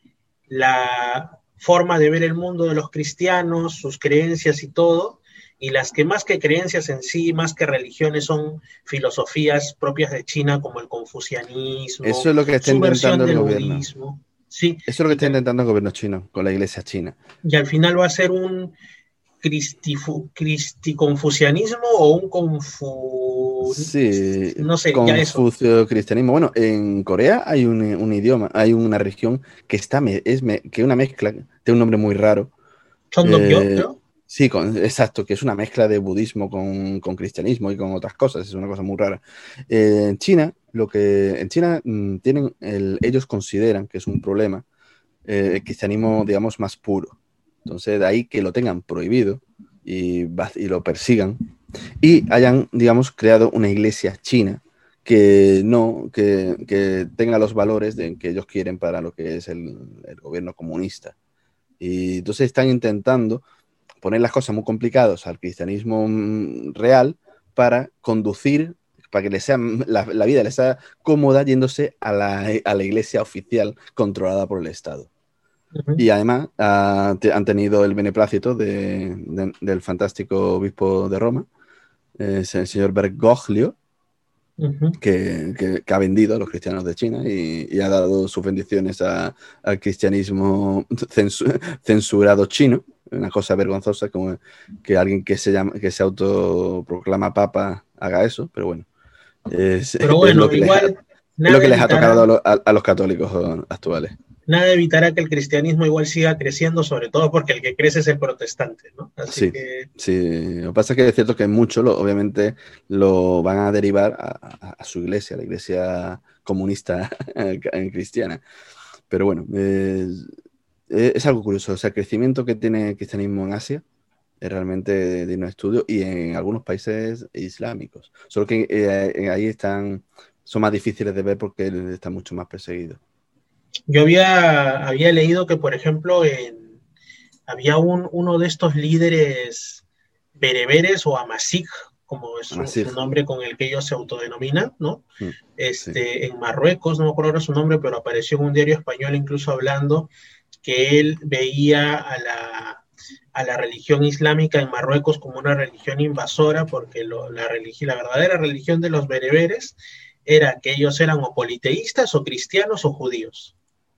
la forma de ver el mundo de los cristianos, sus creencias y todo, y las que más que creencias en sí, más que religiones, son filosofías propias de China, como el confucianismo. Eso es lo que está intentando el gobierno. Sí. Eso es lo que está intentando el gobierno chino, con la iglesia china. Y al final va a ser un cristiconfucianismo o un confu... Sí, no sé, confucio cristianismo. Bueno, en Corea hay un, idioma, hay una región que está, es que una mezcla, tiene un nombre muy raro. Eh, Sí, exacto, que es una mezcla de budismo con, cristianismo y con otras cosas, es una cosa muy rara. Eh, en China, lo que en China mm, tienen, ellos consideran que es un problema eh, el cristianismo, digamos, más puro. Entonces, de ahí que lo tengan prohibido y, lo persigan y hayan, digamos, creado una iglesia china que no, que, que, tenga los valores que ellos quieren para lo que es el gobierno comunista. Y entonces están intentando poner las cosas muy complicadas al cristianismo mm, real para conducir, para que le sea, la, vida les sea cómoda yéndose a la, iglesia oficial controlada por el Estado. Y además ah, han tenido el beneplácito del fantástico obispo de Roma, el señor Bergoglio, que, ha vendido a los cristianos de China y, ha dado sus bendiciones al cristianismo censurado chino una cosa vergonzosa como que alguien que se llama, que se autoproclama papa haga eso, pero bueno. Es, lo que igual les, lo que les ha tocado a, los católicos actuales. Nada evitará que el cristianismo igual siga creciendo, sobre todo porque el que crece es el protestante, ¿no? sí, sí. Lo que pasa es que es cierto que muchos, obviamente, lo van a derivar a, su iglesia, la iglesia comunista cristiana. Pero bueno, eh, es algo curioso. O sea, el crecimiento que tiene el cristianismo en Asia es realmente digno de estudio y en algunos países islámicos. Solo que eh, ahí están, son más difíciles de ver porque están mucho más perseguidos. Yo había, había leído que, por ejemplo, en, había un, uno de estos líderes bereberes o amasig, como es su, nombre con el que ellos se autodenominan, ¿no? Mm, este, En Marruecos, no me acuerdo su nombre, pero apareció en un diario español incluso hablando que él veía a la, a la religión islámica en Marruecos como una religión invasora, porque la, religión, la verdadera religión de los bereberes era que ellos eran o politeístas o cristianos o judíos,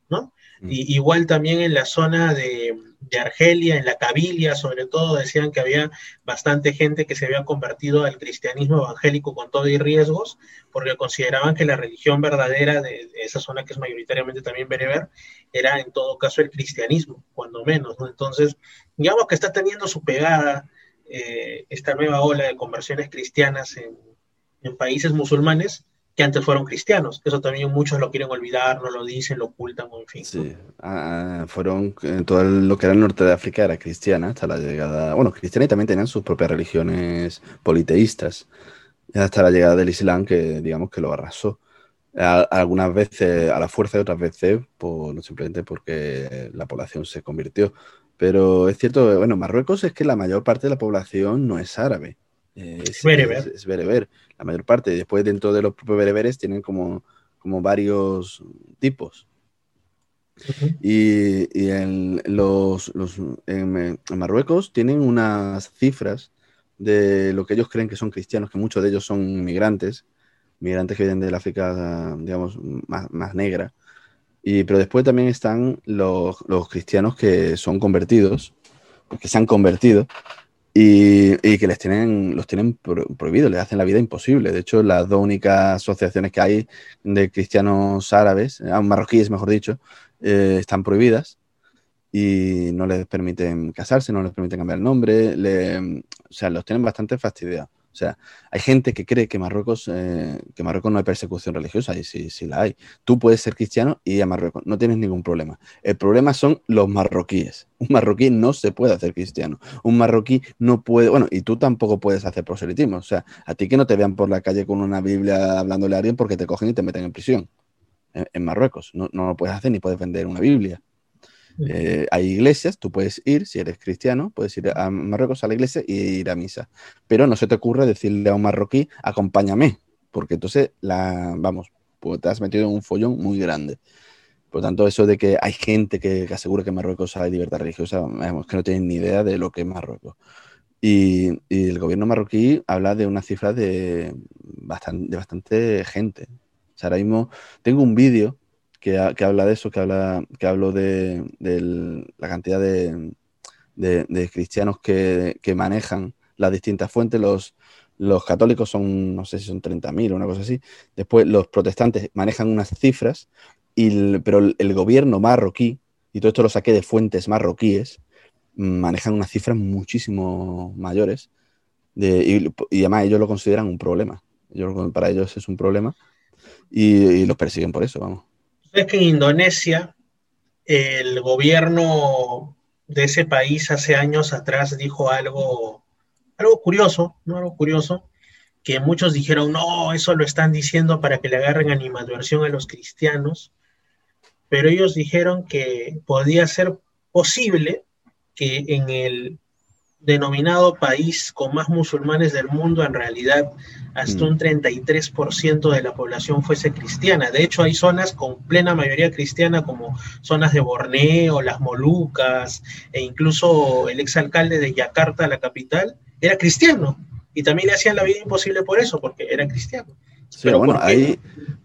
¿no? Y, igual también en la zona de, de Argelia, en la Cabilia sobre todo, decían que había bastante gente que se había convertido al cristianismo evangélico con todo y riesgos, porque consideraban que la religión verdadera de, esa zona, que es mayoritariamente también bereber, era en todo caso el cristianismo, cuando menos. Entonces, digamos que está teniendo su pegada eh, esta nueva ola de conversiones cristianas en países musulmanes, que antes fueron cristianos. Eso también muchos lo quieren olvidar, no lo dicen, lo ocultan, en fin. Sí, ah, fueron, eh, todo lo que era el norte de África era cristiana hasta la llegada, bueno, cristianos también tenían sus propias religiones politeístas, hasta la llegada del Islam que digamos que lo arrasó. algunas veces a la fuerza y otras veces por, simplemente porque la población se convirtió. Pero es cierto, bueno, Marruecos es que la mayor parte de la población no es árabe. Es, bereber. Es, bereber. La mayor parte. Después, dentro de los propios bereberes, tienen como, como varios tipos. Y, en, los, en, Marruecos tienen unas cifras de lo que ellos creen que son cristianos, que muchos de ellos son inmigrantes, migrantes que vienen del África, digamos, más, negra. Y, pero después también están los, cristianos que son convertidos, que se han convertido y, que les tienen, los tienen prohibidos, les hacen la vida imposible. De hecho, las dos únicas asociaciones que hay de cristianos árabes, ah, marroquíes mejor dicho, eh, están prohibidas y no les permiten casarse, no les permiten cambiar el nombre, o sea, los tienen bastante fastidiados. O sea, hay gente que cree que Marruecos, eh, que Marruecos no hay persecución religiosa, y sí, sí la hay. Tú puedes ser cristiano y ir a Marruecos, no tienes ningún problema. El problema son los marroquíes. Un marroquí no se puede hacer cristiano. Un marroquí no puede, bueno, y tú tampoco puedes hacer proselitismo. O sea, a ti que no te vean por la calle con una Biblia hablándole a alguien porque te cogen y te meten en prisión en, Marruecos. No, no lo puedes hacer ni puedes vender una Biblia. Eh, hay iglesias, tú puedes ir, si eres cristiano, puedes ir a Marruecos a la iglesia y ir a misa. Pero no se te ocurre decirle a un marroquí, acompáñame, porque entonces, la, vamos, pues te has metido en un follón muy grande. Por tanto, eso de que hay gente que, asegura que en Marruecos hay libertad religiosa, vamos, que no tienen ni idea de lo que es Marruecos. Y, el gobierno marroquí habla de una cifra de bastante, gente. O ahora mismo tengo un vídeo que, habla de eso, que habla que hablo de, la cantidad de, cristianos que, manejan las distintas fuentes. Los, católicos son, no sé si son 30.000 o una cosa así. Después los protestantes manejan unas cifras, y pero el, gobierno marroquí, y todo esto lo saqué de fuentes marroquíes, manejan unas cifras muchísimo mayores. y, además ellos lo consideran un problema. para ellos es un problema y los persiguen por eso, vamos. Es que en Indonesia el gobierno de ese país hace años atrás dijo algo, algo curioso, ¿no? Algo curioso, que muchos dijeron, no, eso lo están diciendo para que le agarren animadversión a los cristianos, pero ellos dijeron que podía ser posible que en el denominado país con más musulmanes del mundo, en realidad hasta mm. un 33% de la población fuese cristiana. De hecho, hay zonas con plena mayoría cristiana, como zonas de Borneo, las Molucas, e incluso el exalcalde de Yakarta, la capital, era cristiano. Y también le hacían la vida imposible por eso, porque era cristiano. Pero bueno, ahí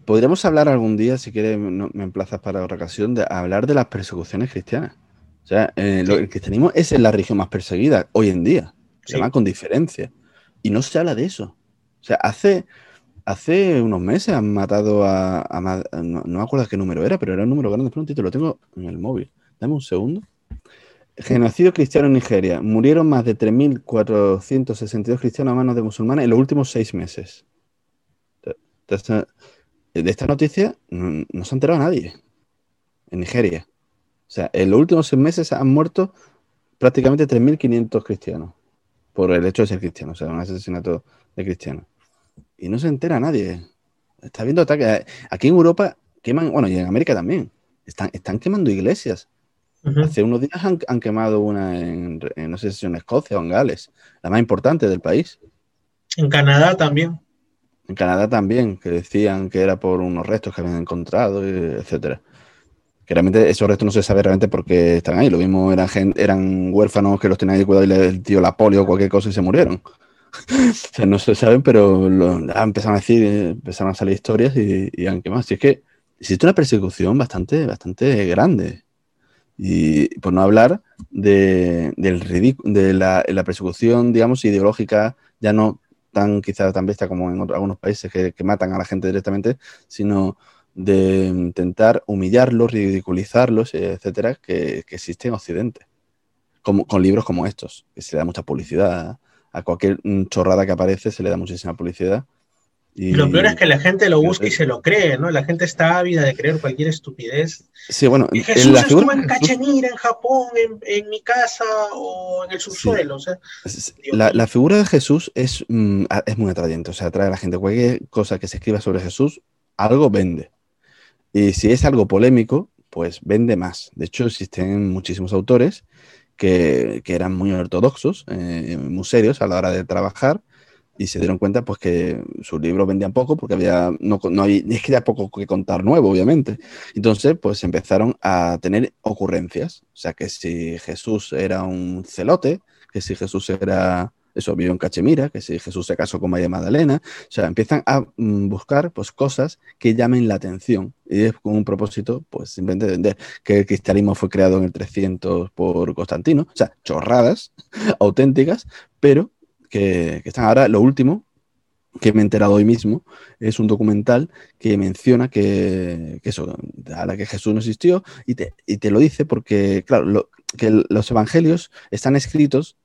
podríamos hablar algún día, si quieres, me emplazas para otra ocasión, de hablar de las persecuciones cristianas. O sea, eh, el cristianismo es la religión más perseguida hoy en día. Se llama con diferencia. Y no se habla de eso. O sea, hace, hace unos meses han matado a, no, me acuerdo qué número era, pero era un número grande. Pero lo tengo en el móvil. Dame un segundo. Genocidio cristiano en Nigeria. Murieron más de 3.462 cristianos a manos de musulmanes en los últimos seis meses. De esta noticia no se ha enterado nadie en Nigeria. O sea, en los últimos seis meses han muerto prácticamente 3.500 cristianos por el hecho de ser cristiano, o sea, un asesinato de cristianos. Y no se entera nadie. Está viendo ataques. Aquí en Europa queman, bueno, y en América también, están, están quemando iglesias. Hace unos días han, quemado una en, no sé si en Escocia o en Gales, la más importante del país. En Canadá también. En Canadá también, que decían que era por unos restos que habían encontrado, etcétera que realmente esos restos no se sabe realmente por qué están ahí. Lo mismo eran, eran huérfanos que los tenían ahí cuidado y les dio la polio o cualquier cosa y se murieron. o sea, no se saben, pero lo, empezaron a decir, empezaron a salir historias y, y aunque más. Si es que existe una persecución bastante, bastante grande. Y por no hablar de, del de la, la, persecución, digamos, ideológica, ya no tan quizá tan bestia como en algunos países que, que matan a la gente directamente, sino de intentar humillarlos, ridiculizarlos, etcétera, que, existe en Occidente. Como, con libros como estos, que se le da mucha publicidad. A cualquier chorrada que aparece se le da muchísima publicidad. Y, lo peor es que la gente lo busca y se lo cree, ¿no? La gente está ávida de creer cualquier estupidez. Sí, bueno, y Jesús en la estuvo en Cachemira, en Japón, en, mi casa o en el subsuelo. la, figura de Jesús es, mm, es muy atrayente, o sea, atrae a la gente. Cualquier cosa que se escriba sobre Jesús algo vende. Y si es algo polémico, pues vende más. De hecho, existen muchísimos autores que, eran muy ortodoxos, eh, muy serios a la hora de trabajar y se dieron cuenta pues que sus libros vendían poco porque había no, no hay, es que había poco que contar nuevo, obviamente. Entonces, pues empezaron a tener ocurrencias. O sea, que si Jesús era un celote, que si Jesús era eso, vivió en Cachemira, que si Jesús se casó con María Magdalena, o sea, empiezan a mm, buscar pues cosas que llamen la atención. Y es con un propósito, pues simplemente de vender que el cristianismo fue creado en el 300 por Constantino, o sea, chorradas auténticas, pero que, están ahora. Lo último que me he enterado hoy mismo es un documental que menciona que, eso, a la que Jesús no existió y te, y te lo dice porque, claro, que los evangelios están escritos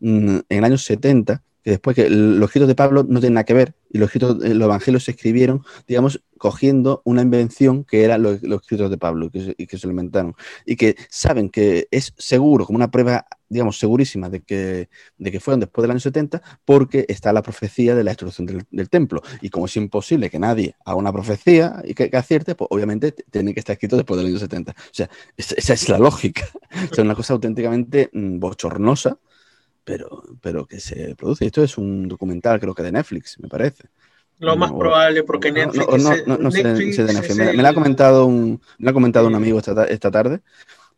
en el año 70 que después que los escritos de Pablo no tienen nada que ver y los escritos, los evangelios se escribieron, digamos, cogiendo una invención que eran los, escritos de Pablo y que, se inventaron. Y que saben que es seguro, como una prueba, digamos, segurísima de que, de que fueron después del año 70, porque está la profecía de la destrucción del, templo. Y como es imposible que nadie haga una profecía y que, acierte, pues obviamente tiene que estar escrito después del año 70. O sea, esa es la lógica. es una cosa auténticamente mm, bochornosa pero, pero que se produce. Esto es un documental, creo que de Netflix, me parece. Lo más probable, porque Netflix. No. Me, lo ha comentado un, me ha comentado un amigo esta, esta tarde.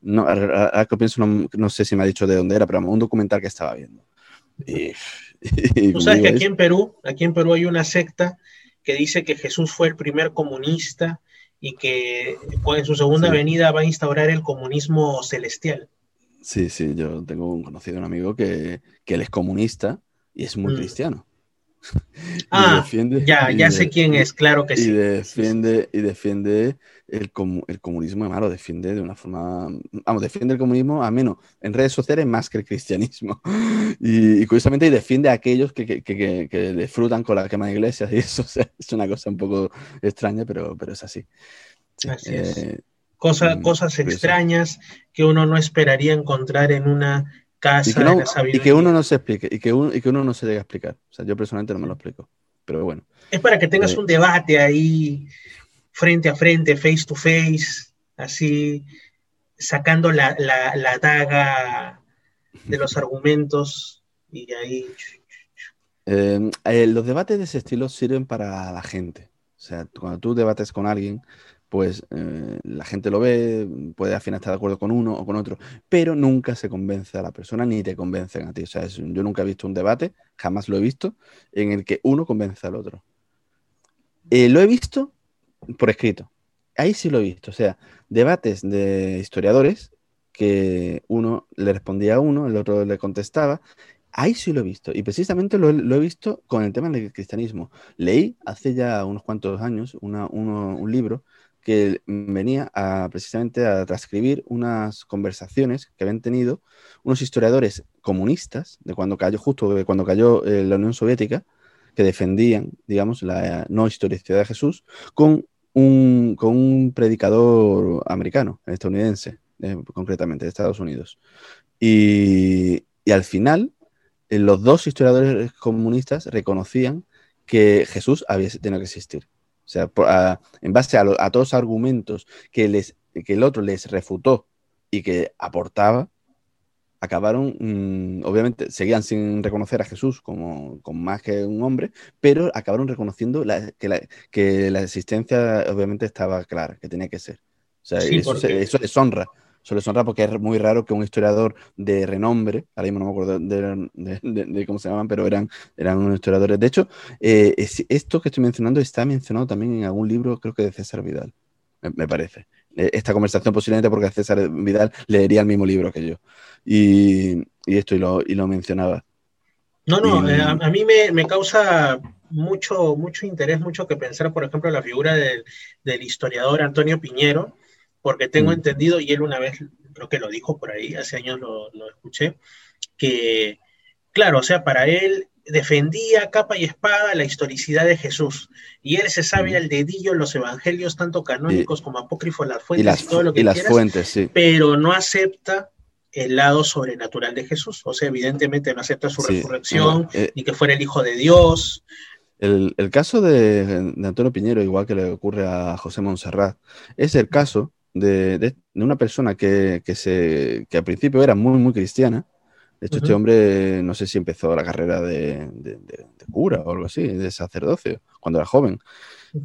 No, a, que pienso, no, sé si me ha dicho de dónde era, pero un documental que estaba viendo. Y, Tú sabes que aquí en Perú, aquí en Perú hay una secta que dice que Jesús fue el primer comunista y que en su segunda venida va a instaurar el comunismo celestial. Sí, sí, yo tengo un conocido, un amigo que, él es comunista y es muy mm. cristiano. Ah, ya, ya sé quién es, claro que y sí. Defiende, y defiende el, el comunismo, además lo defiende de una forma, vamos, defiende el comunismo, a menos en redes sociales más que el cristianismo. Y, curiosamente defiende a aquellos que, que, disfrutan con la quema de iglesias y eso es una cosa un poco extraña, pero, pero es así. así es. Eh, Mm, cosas extrañas que uno no esperaría encontrar en una casa y que, de la y que uno no se explique, y que, uno, y que uno no se llegue a explicar. O sea, yo personalmente no me lo explico, pero bueno. Es para que tengas eh, un debate ahí frente a frente, face to face, así, sacando la, la, daga de los argumentos y ahí... Em, eh, los debates de ese estilo sirven para la gente. O sea, cuando tú debates con alguien, pues eh, la gente lo ve, puede al final estar de acuerdo con uno o con otro, pero nunca se convence a la persona ni te convencen a ti. O sea, yo nunca he visto un debate, jamás lo he visto, en el que uno convence al otro. Eh, lo he visto por escrito. Ahí sí lo he visto. O sea, debates de historiadores que uno le respondía a uno, el otro le contestaba. Ahí sí lo he visto. Y precisamente lo, he visto con el tema del cristianismo. Leí hace ya unos cuantos años un libro que venía a, precisamente a transcribir unas conversaciones que habían tenido unos historiadores comunistas de cuando cayó, justo de cuando cayó eh, la Unión Soviética, que defendían, digamos, la no historicidad de Jesús, con un, con un predicador americano, estadounidense, eh, concretamente, de Estados Unidos. Y, al final, eh, los dos historiadores comunistas reconocían que Jesús había tenido que existir. O sea, en base a, todos los argumentos que, les, que el otro les refutó y que aportaba, acabaron, mm, obviamente, seguían sin reconocer a Jesús como, más que un hombre, pero acabaron reconociendo que, la, que, la, existencia, obviamente, estaba clara, que tenía que ser. O sea, eso, eso les honra se les honra porque es muy raro que un historiador de renombre, ahora mismo no me acuerdo de, cómo se llaman, pero eran, eran unos historiadores. De hecho, eh, esto que estoy mencionando está mencionado también en algún libro, creo que de César Vidal, me, parece. Eh, esta conversación posiblemente porque César Vidal leería el mismo libro que yo. Y, esto y lo, y lo mencionaba. No, no, eh, a, mí me, causa mucho, mucho interés, mucho que pensar, por ejemplo, la figura del, del historiador Antonio Piñero, porque tengo mm. entendido, y él una vez creo que lo dijo por ahí, hace años lo, escuché, que, claro, o sea, para él defendía capa y espada la historicidad de Jesús. Y él se sabe mm. al dedillo los evangelios, tanto canónicos como apócrifos, las fuentes y, todo lo que las fuentes, sí. pero no acepta el lado sobrenatural de Jesús. O sea, evidentemente no acepta su resurrección, eh, ni que fuera el Hijo de Dios. El, caso de, Antonio Piñero, igual que le ocurre a José Monserrat, es el caso de, una persona que, se, que al principio era muy, muy cristiana. De hecho, este hombre, no sé si empezó la carrera de, cura o algo así, de sacerdocio, cuando era joven.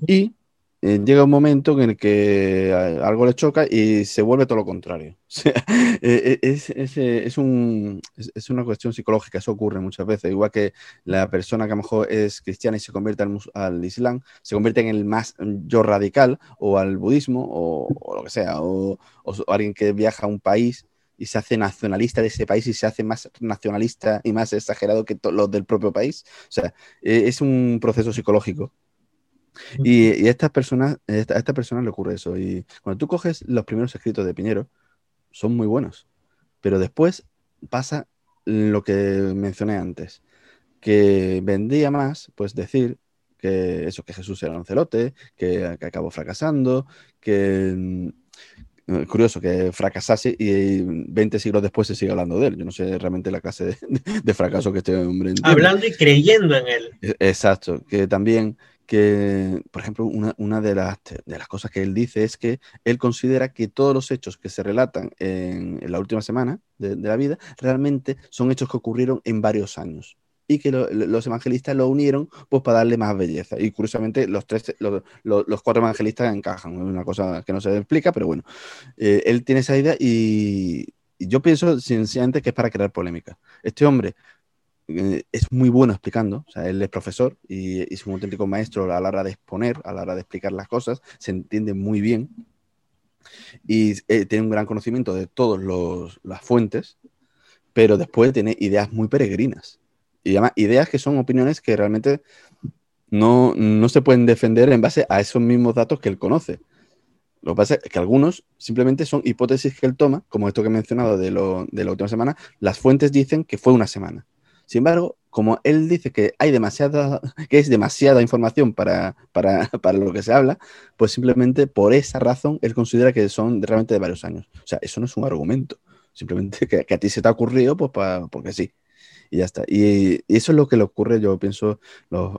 Y eh, llega un momento en el que algo le choca y se vuelve todo lo contrario. Eh, eh, es, una cuestión psicológica, eso ocurre muchas veces. Igual que la persona que a lo mejor es cristiana y se convierte al, Islam, se convierte en el más yo radical o al budismo o, lo que sea, o, alguien que viaja a un país y se hace nacionalista de ese país y se hace más nacionalista y más exagerado que los del propio país. O sea, es un proceso psicológico y, a estas personas, a esta persona le ocurre eso. Y cuando tú coges los primeros escritos de Piñero, son muy buenos. Pero después pasa lo que mencioné antes, que vendía más, pues decir que eso, que Jesús era un celote, que, acabó fracasando, que mm, curioso que fracasase y 20 siglos después se sigue hablando de él. Yo no sé realmente la clase de, fracaso que este hombre Hablando y creyendo en él. E, exacto, que también que, por ejemplo, una, de, las, de, las, cosas que él dice es que él considera que todos los hechos que se relatan en, la última semana de, la vida realmente son hechos que ocurrieron en varios años y que los evangelistas lo unieron pues para darle más belleza. Y curiosamente los, tres, los, cuatro evangelistas encajan, es una cosa que no se explica, pero bueno, eh, él tiene esa idea y, yo pienso sencillamente que es para crear polémica. Este hombre es muy bueno explicando, o sea, él es profesor y, es un auténtico maestro a la hora de exponer, a la hora de explicar las cosas, se entiende muy bien y eh, tiene un gran conocimiento de todas las fuentes, pero después tiene ideas muy peregrinas. Y además, ideas que son opiniones que realmente no, no se pueden defender en base a esos mismos datos que él conoce. Lo que pasa es que algunos simplemente son hipótesis que él toma, como esto que he mencionado de, lo, de la última semana. Las fuentes dicen que fue una semana. Sin embargo, como él dice que hay demasiada, que es demasiada información para, para, lo que se habla, pues simplemente por esa razón él considera que son realmente de varios años. O sea, eso no es un argumento. Simplemente que, a ti se te ha ocurrido, pues porque sí. Y ya está. Y, eso es lo que le ocurre, yo pienso,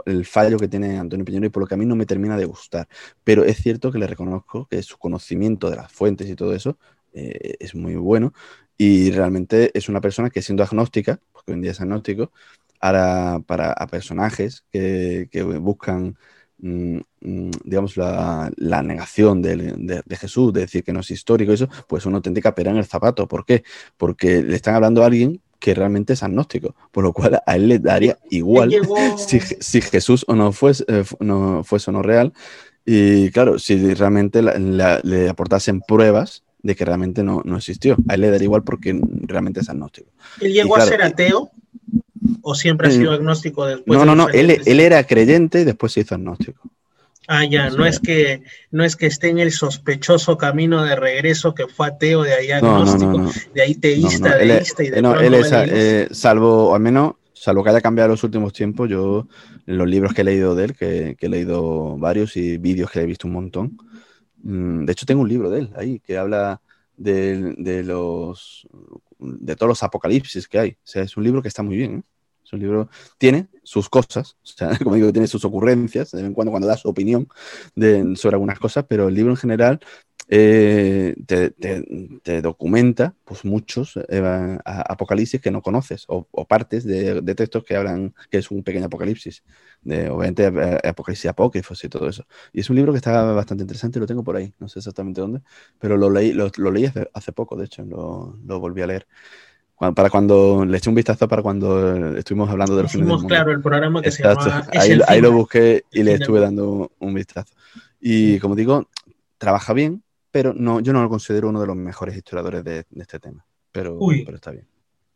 el fallo que tiene Antonio Piñero y por lo que a mí no me termina de gustar. Pero es cierto que le reconozco que su conocimiento de las fuentes y todo eso eh, es muy bueno y realmente es una persona que siendo agnóstica, hoy en día es agnóstico, para, para a personajes que, que buscan, mm, mm, digamos, la, la negación de, de, Jesús, de decir que no es histórico, eso, pues una auténtica pera en el zapato. ¿Por qué? Porque le están hablando a alguien que realmente es agnóstico, por lo cual a él le daría igual si, si, Jesús o no fuese, eh, no fuese o no real. Y claro, si realmente le aportasen pruebas, de que realmente no, no, existió. A él le daría igual porque realmente es agnóstico. ¿Él llegó a ser ateo? ¿O siempre ha sido agnóstico después? No, no, no, él, él, era creyente y después se hizo agnóstico. Ah, ya, no es que no es que esté en el sospechoso camino de regreso que fue ateo, de ahí agnóstico, de ahí teísta, deísta y de No, él es, eh, salvo, al menos, salvo que haya cambiado en los últimos tiempos, yo, los libros que he leído de él, que, que he leído varios y vídeos que he visto un montón, Mm, de hecho, tengo un libro de él ahí que habla de, los de todos los apocalipsis que hay. O sea, es un libro que está muy bien. ¿eh? Es un libro, tiene sus cosas, o sea, como digo, tiene sus ocurrencias, de vez en cuando, cuando da su opinión sobre algunas cosas, pero el libro en general eh, te, documenta pues muchos eh, apocalipsis que no conoces o, partes de, textos que hablan que es un pequeño apocalipsis de obviamente eh, apocalipsis apócrifos y todo eso. Y es un libro que está bastante interesante lo tengo por ahí no sé exactamente dónde pero lo leí lo, leí hace, poco de hecho lo, volví a leer. Para cuando le eché un vistazo para cuando estuvimos hablando de los Hicimos, claro, el programa que se llama ahí, ahí lo busqué y le estuve dando un vistazo. Y como digo, trabaja bien, pero no, yo no lo considero uno de los mejores historiadores de, este tema. Pero, pero, está bien.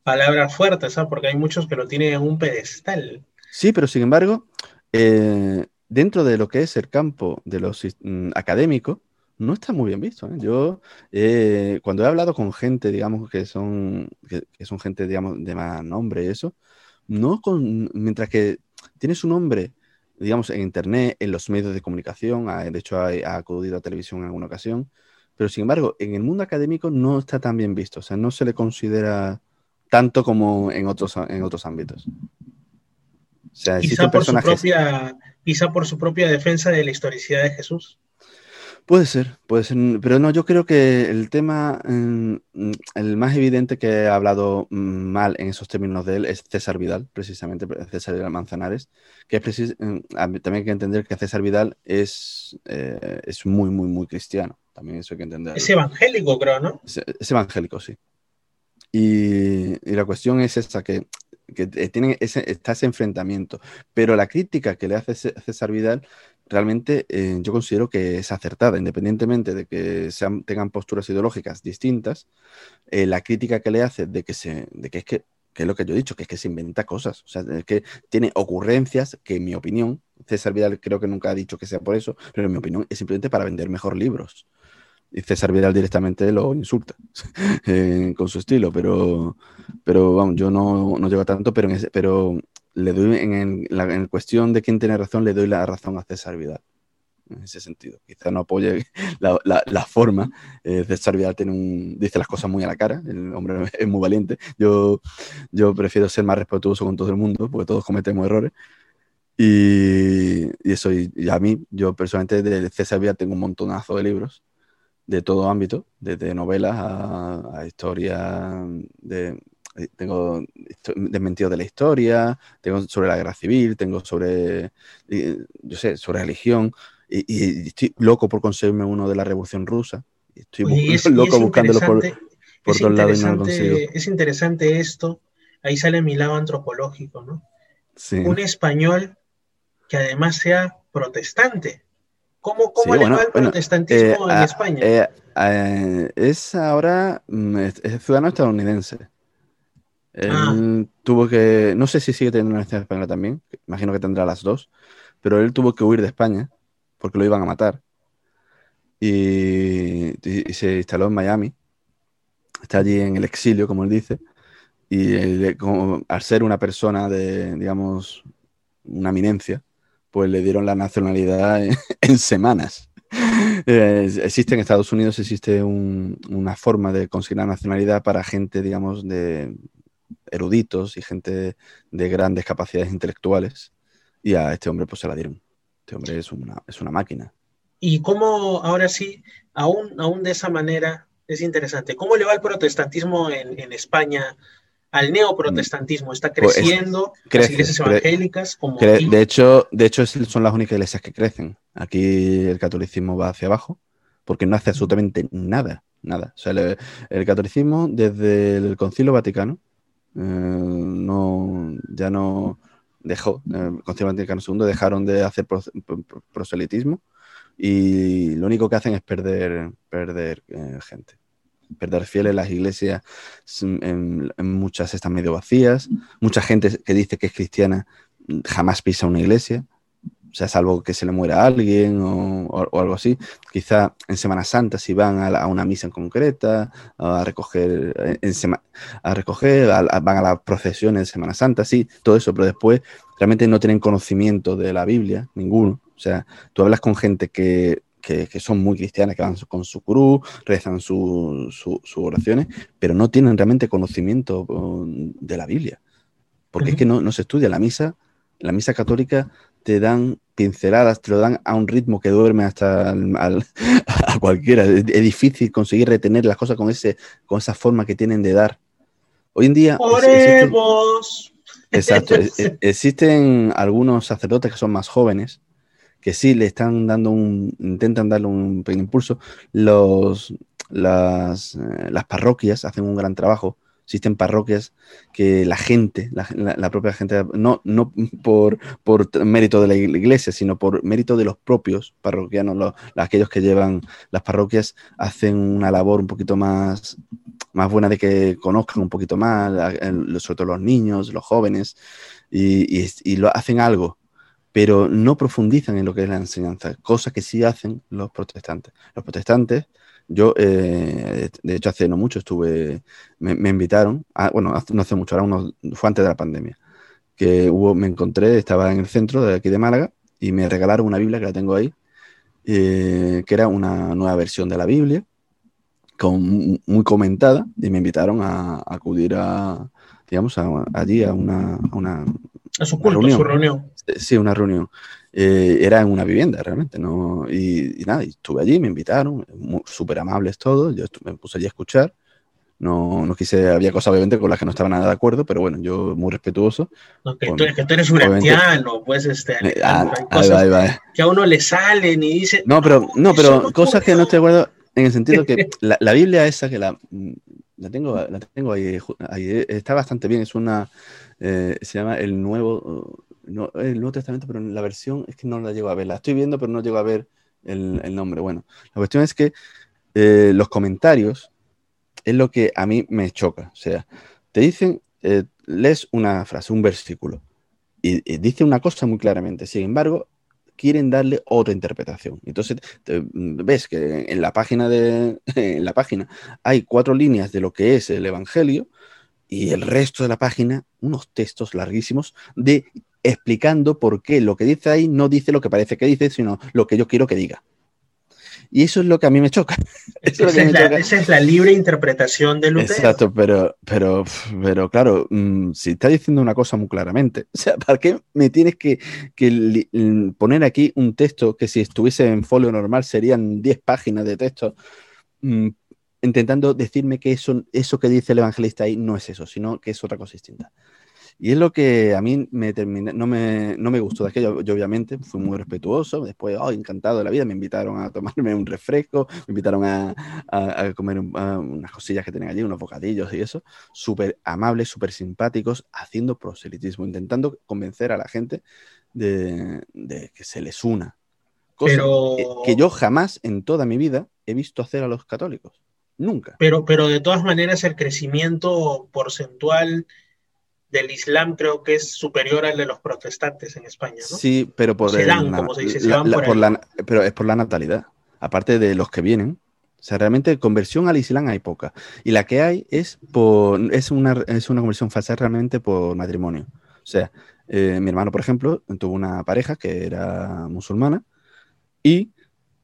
Palabras fuertes, ¿sabes? Porque hay muchos que lo tienen en un pedestal. Sí, pero sin embargo, eh, dentro de lo que es el campo de los mm, académicos, no está muy bien visto. ¿eh? Yo, eh, cuando he hablado con gente, digamos, que son, que, son gente, digamos, de más nombre y eso, no con, mientras que tiene su nombre, digamos, en internet, en los medios de comunicación, de hecho ha, ha acudido a televisión en alguna ocasión, pero sin embargo, en el mundo académico no está tan bien visto, o sea, no se le considera tanto como en otros, en otros ámbitos. O sea, Quizá por su propia quizá por su propia defensa de la historicidad de Jesús. Puede ser, puede ser, pero no, yo creo que el tema, mm, el más evidente que ha hablado mm, mal en esos términos de él es César Vidal, precisamente, César Vidal Manzanares, que es precis, mm, también hay que entender que César Vidal es, eh, es muy, muy, muy cristiano, también eso hay que entender. Es evangélico, creo, ¿no? Es, evangélico, sí. Y, y, la cuestión es esta, que, que tienen ese, está ese enfrentamiento, pero la crítica que le hace César Vidal realmente eh, yo considero que es acertada, independientemente de que sean, tengan posturas ideológicas distintas, eh, la crítica que le hace de que, se, de que es que, que es lo que yo he dicho, que es que se inventa cosas, o sea, es que tiene ocurrencias que en mi opinión, César Vidal creo que nunca ha dicho que sea por eso, pero en mi opinión es simplemente para vender mejor libros. Y César Vidal directamente lo insulta eh, con su estilo, pero, pero vamos, yo no, no llego tanto, pero, en pero le doy en, la, cuestión de quién tiene razón, le doy la razón a César Vidal. En ese sentido. Quizá no apoye la, forma. Eh, César Vidal tiene un, dice las cosas muy a la cara. El hombre es muy valiente. Yo, yo prefiero ser más respetuoso con todo el mundo, porque todos cometemos errores. Y, eso, y, a mí, yo personalmente de César Vidal tengo un montonazo de libros de todo ámbito, desde novelas a, a historia de, eh, tengo desmentido de la historia, tengo sobre la guerra civil, tengo sobre, eh, yo sé, sobre religión, y, estoy loco por conseguirme uno de la Revolución Rusa. Estoy loco buscándolo por, por todos lados y no lo consigo. Es interesante esto, ahí sale mi lado antropológico, ¿no? Un español que además sea protestante. ¿Cómo, cómo le va el protestantismo eh, en España? es ahora mm, es ciudadano estadounidense. Ah. Él tuvo que, no sé si sigue teniendo una nacionalidad española también, imagino que tendrá las dos, pero él tuvo que huir de España porque lo iban a matar. Y, se instaló en Miami. Está allí en el exilio, como él dice. Y al ser una persona de, digamos, una eminencia, pues le dieron la nacionalidad en, semanas. Eh, existe en Estados Unidos, existe una forma de conseguir la nacionalidad para gente, digamos, de eruditos y gente de grandes capacidades intelectuales. Y a este hombre pues se la dieron. Este hombre es una, es una máquina. Y cómo, ahora sí, aún, aún de esa manera, es interesante. ¿Cómo le va el protestantismo en, España? Al neoprotestantismo está pues creciendo, las iglesias evangélicas. de hecho, de hecho son las únicas iglesias que crecen. Aquí el catolicismo va hacia abajo porque no hace absolutamente nada, nada. O sea, el catolicismo desde el Concilio Vaticano eh, no, ya no dejó, eh, Concilio Vaticano II dejaron de hacer proselitismo y lo único que hacen es perder, perder eh, gente. Perder fieles, las iglesias en, muchas están medio vacías, mucha gente que dice que es cristiana jamás pisa una iglesia, o sea, salvo que se le muera a alguien o, algo así. Quizá en Semana Santa, si van a, una misa en concreta, a recoger, en a recoger van a las procesiones de Semana Santa, sí, todo eso, pero después realmente no tienen conocimiento de la Biblia, ninguno. O sea, tú hablas con gente que, son muy cristianas, que van con su cruz, rezan sus oraciones, pero no tienen realmente conocimiento de la Biblia. Porque es que no, no se estudia la misa. La misa católica te dan pinceladas, te lo dan a un ritmo que duerme hasta a cualquiera. Es, difícil conseguir retener las cosas con, ese, con esa forma que tienen de dar. Hoy en día... exacto. existen algunos sacerdotes que son más jóvenes que sí le están dando un, intentan darle un pequeño impulso. Los, las, eh, las parroquias hacen un gran trabajo existen parroquias que la gente, la, propia gente, no, no por, por, mérito de la iglesia, sino por mérito de los propios parroquianos, los, aquellos que llevan las parroquias, hacen una labor un poquito más, más buena de que conozcan un poquito más, sobre todo los niños, los jóvenes, y, y lo hacen algo pero no profundizan en lo que es la enseñanza, cosa que sí hacen los protestantes. Los protestantes yo, eh, de hecho, hace no mucho estuve, me, invitaron, bueno, no hace mucho, ahora uno, fue antes de la pandemia, que hubo, me encontré, estaba en el centro de aquí de Málaga y me regalaron una Biblia que la tengo ahí, eh, que era una nueva versión de la Biblia, con, muy comentada, y me invitaron a, acudir a, digamos, allí a una, a una a su culto, reunión. su reunión. Sí, una reunión. Eh, era en una vivienda realmente, ¿no? Y, nada, estuve allí, me invitaron, súper amables todos, yo me puse allí a escuchar. No, no quise, había cosas obviamente con las que no estaba nada de acuerdo, pero bueno, yo muy respetuoso. que, tú, que, tú, eres un haitiano, pues este, eh, ah, que a uno le salen y dice. No, pero, no, pero cosas que no estoy de acuerdo en el sentido que la, la, Biblia esa que la, la tengo, la tengo ahí, ahí, está bastante bien, es una, eh, se llama el Nuevo, no, el Nuevo Testamento, pero en la versión es que no la llego a ver. La estoy viendo, pero no llego a ver el, nombre. Bueno, la cuestión es que eh, los comentarios es lo que a mí me choca. O sea, te dicen, eh, lees una frase, un versículo, y, dice una cosa muy claramente. Sin embargo, quieren darle otra interpretación. Entonces, ves que en la página de en la página hay cuatro líneas de lo que es el evangelio y el resto de la página unos textos larguísimos de explicando por qué lo que dice ahí no dice lo que parece que dice, sino lo que yo quiero que diga. Y eso es lo que a mí me choca. esa, es la, libre interpretación de Lutero. Exacto, pero, pero, pero claro, mm, si está diciendo una cosa muy claramente, o sea, ¿para qué me tienes que, mm, poner aquí un texto que si estuviese en folio normal serían 10 páginas de texto, mm, intentando decirme que eso, eso que dice el evangelista ahí no es eso, sino que es otra cosa distinta? Y es lo que a mí me no, me, no me gustó de aquello. Yo obviamente fui muy respetuoso. Después, oh, encantado de la vida, me invitaron a tomarme un refresco, me invitaron a, a, comer unas cosillas que tenían allí, unos bocadillos y eso. Súper amables, súper simpáticos, haciendo proselitismo, intentando convencer a la gente de, de que se les una. Cosa pero... que, yo jamás en toda mi vida he visto hacer a los católicos. Nunca. Pero, pero de todas maneras el crecimiento porcentual del Islam creo que es superior al de los protestantes en España, ¿no? Sí, pero por, pero es por la natalidad. Aparte de los que vienen, o sea, realmente conversión al Islam hay poca. Y la que hay es por es una, es una conversión falsa realmente por matrimonio. O sea, eh, mi hermano, por ejemplo, tuvo una pareja que era musulmana y